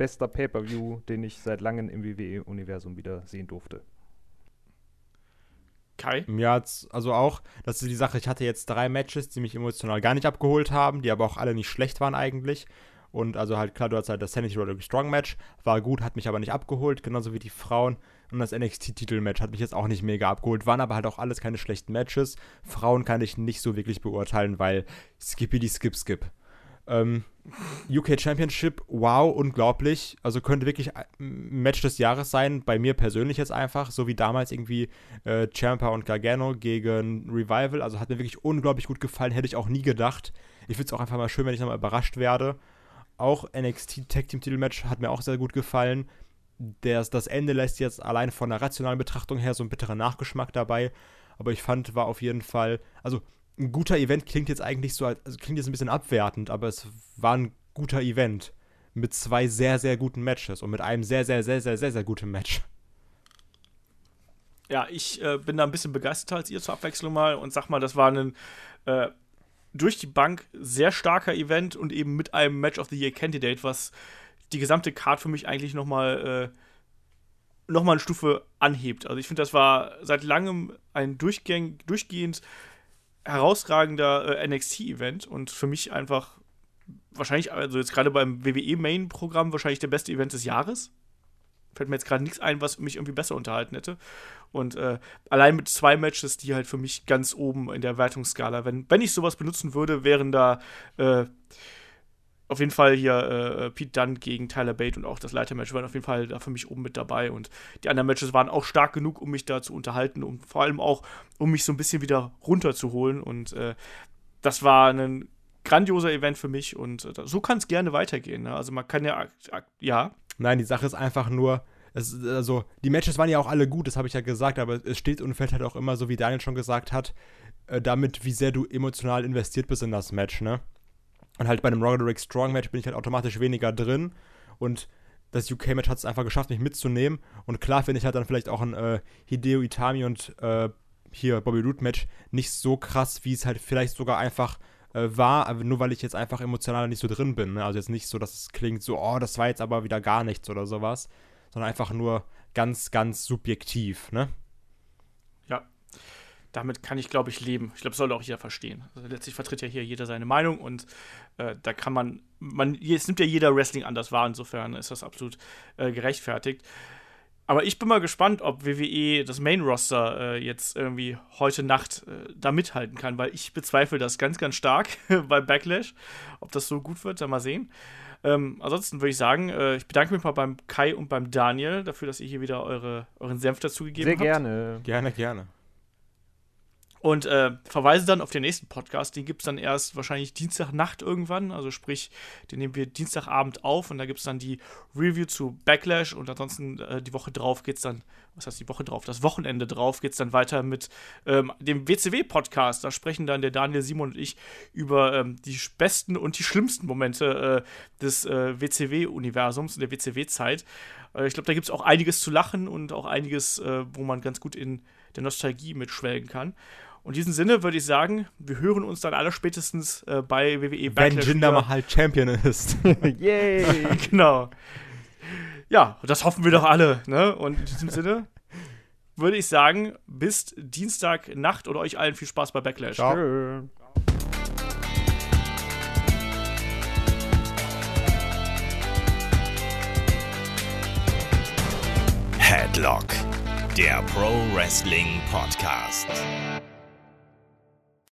bester Pay-Per-View, den ich seit langem im WWE-Universum wieder sehen durfte.
Kai? Mir hat's also auch, das ist die Sache, ich hatte jetzt drei Matches, die mich emotional gar nicht abgeholt haben, die aber auch alle nicht schlecht waren eigentlich. Und also halt, klar, du hast halt das Sanity Roderick Strong Match, war gut, hat mich aber nicht abgeholt, genauso wie die Frauen. Und das NXT-Titel-Match hat mich jetzt auch nicht mega abgeholt, waren aber halt auch alles keine schlechten Matches. Frauen kann ich nicht so wirklich beurteilen, weil Skippy die Skip Skip. Ähm, UK Championship, wow, unglaublich. Also könnte wirklich ein Match des Jahres sein, bei mir persönlich jetzt einfach, so wie damals irgendwie äh, Champa und Gargano gegen Revival. Also hat mir wirklich unglaublich gut gefallen, hätte ich auch nie gedacht. Ich finde es auch einfach mal schön, wenn ich nochmal überrascht werde. Auch NXT Tag Team Titel Match hat mir auch sehr gut gefallen. Das, das Ende lässt jetzt allein von der rationalen Betrachtung her so einen bitteren Nachgeschmack dabei. Aber ich fand, war auf jeden Fall, also ein guter Event klingt jetzt eigentlich so, also klingt jetzt ein bisschen abwertend, aber es war ein guter Event mit zwei sehr, sehr guten Matches und mit einem sehr, sehr, sehr, sehr, sehr, sehr guten Match.
Ja, ich äh, bin da ein bisschen begeisterter als ihr zur Abwechslung mal und sag mal, das war ein äh, durch die Bank sehr starker Event und eben mit einem Match of the Year Candidate, was die gesamte Card für mich eigentlich noch mal äh, noch eine Stufe anhebt. Also ich finde, das war seit langem ein durchgehend herausragender äh, NXT-Event und für mich einfach wahrscheinlich, also jetzt gerade beim WWE-Main-Programm, wahrscheinlich der beste Event des Jahres. Fällt mir jetzt gerade nichts ein, was mich irgendwie besser unterhalten hätte. Und äh, allein mit zwei Matches, die halt für mich ganz oben in der Wertungsskala, wenn, wenn ich sowas benutzen würde, wären da äh, auf jeden Fall hier äh, Pete Dunne gegen Tyler Bate und auch das Leitermatch waren auf jeden Fall da für mich oben mit dabei. Und die anderen Matches waren auch stark genug, um mich da zu unterhalten und vor allem auch, um mich so ein bisschen wieder runterzuholen. Und äh, das war ein grandioser Event für mich und äh, so kann es gerne weitergehen. Ne? Also man kann ja, ja.
Nein, die Sache ist einfach nur, es, also die Matches waren ja auch alle gut, das habe ich ja gesagt, aber es steht und fällt halt auch immer, so wie Daniel schon gesagt hat, äh, damit, wie sehr du emotional investiert bist in das Match, ne? Und halt bei einem Roderick Strong Match bin ich halt automatisch weniger drin. Und das UK-Match hat es einfach geschafft, mich mitzunehmen. Und klar finde ich halt dann vielleicht auch ein äh, Hideo Itami und äh, hier Bobby Root Match nicht so krass, wie es halt vielleicht sogar einfach äh, war, nur weil ich jetzt einfach emotional nicht so drin bin. Ne? Also jetzt nicht so, dass es klingt so, oh, das war jetzt aber wieder gar nichts oder sowas, sondern einfach nur ganz, ganz subjektiv, ne?
Damit kann ich, glaube ich, leben. Ich glaube, das soll auch jeder verstehen. Also letztlich vertritt ja hier jeder seine Meinung und äh, da kann man, man, jetzt nimmt ja jeder Wrestling anders wahr, insofern ist das absolut äh, gerechtfertigt. Aber ich bin mal gespannt, ob WWE das Main-Roster äh, jetzt irgendwie heute Nacht äh, da mithalten kann, weil ich bezweifle das ganz, ganz stark bei Backlash. Ob das so gut wird, dann mal sehen. Ähm, ansonsten würde ich sagen, äh, ich bedanke mich mal beim Kai und beim Daniel dafür, dass ihr hier wieder eure, euren Senf dazugegeben
Sehr
habt.
gerne.
Gerne, gerne.
Und äh, verweise dann auf den nächsten Podcast. Den gibt es dann erst wahrscheinlich Dienstagnacht irgendwann. Also sprich, den nehmen wir Dienstagabend auf und da gibt es dann die Review zu Backlash und ansonsten äh, die Woche drauf geht es dann, was heißt die Woche drauf? Das Wochenende drauf geht es dann weiter mit ähm, dem WCW-Podcast. Da sprechen dann der Daniel, Simon und ich über ähm, die besten und die schlimmsten Momente äh, des äh, WCW-Universums und der WCW-Zeit. Äh, ich glaube, da gibt es auch einiges zu lachen und auch einiges, äh, wo man ganz gut in der Nostalgie mitschwelgen kann. Und in diesem Sinne würde ich sagen, wir hören uns dann alle spätestens äh, bei WWE
Wenn
Backlash
Jinder
wieder.
mal halt Champion ist.
Yay!
genau. Ja, das hoffen wir doch alle. Ne? Und in diesem Sinne würde ich sagen, bis Dienstagnacht und euch allen viel Spaß bei Backlash.
Ciao.
Tschö.
Headlock, der Pro Wrestling Podcast.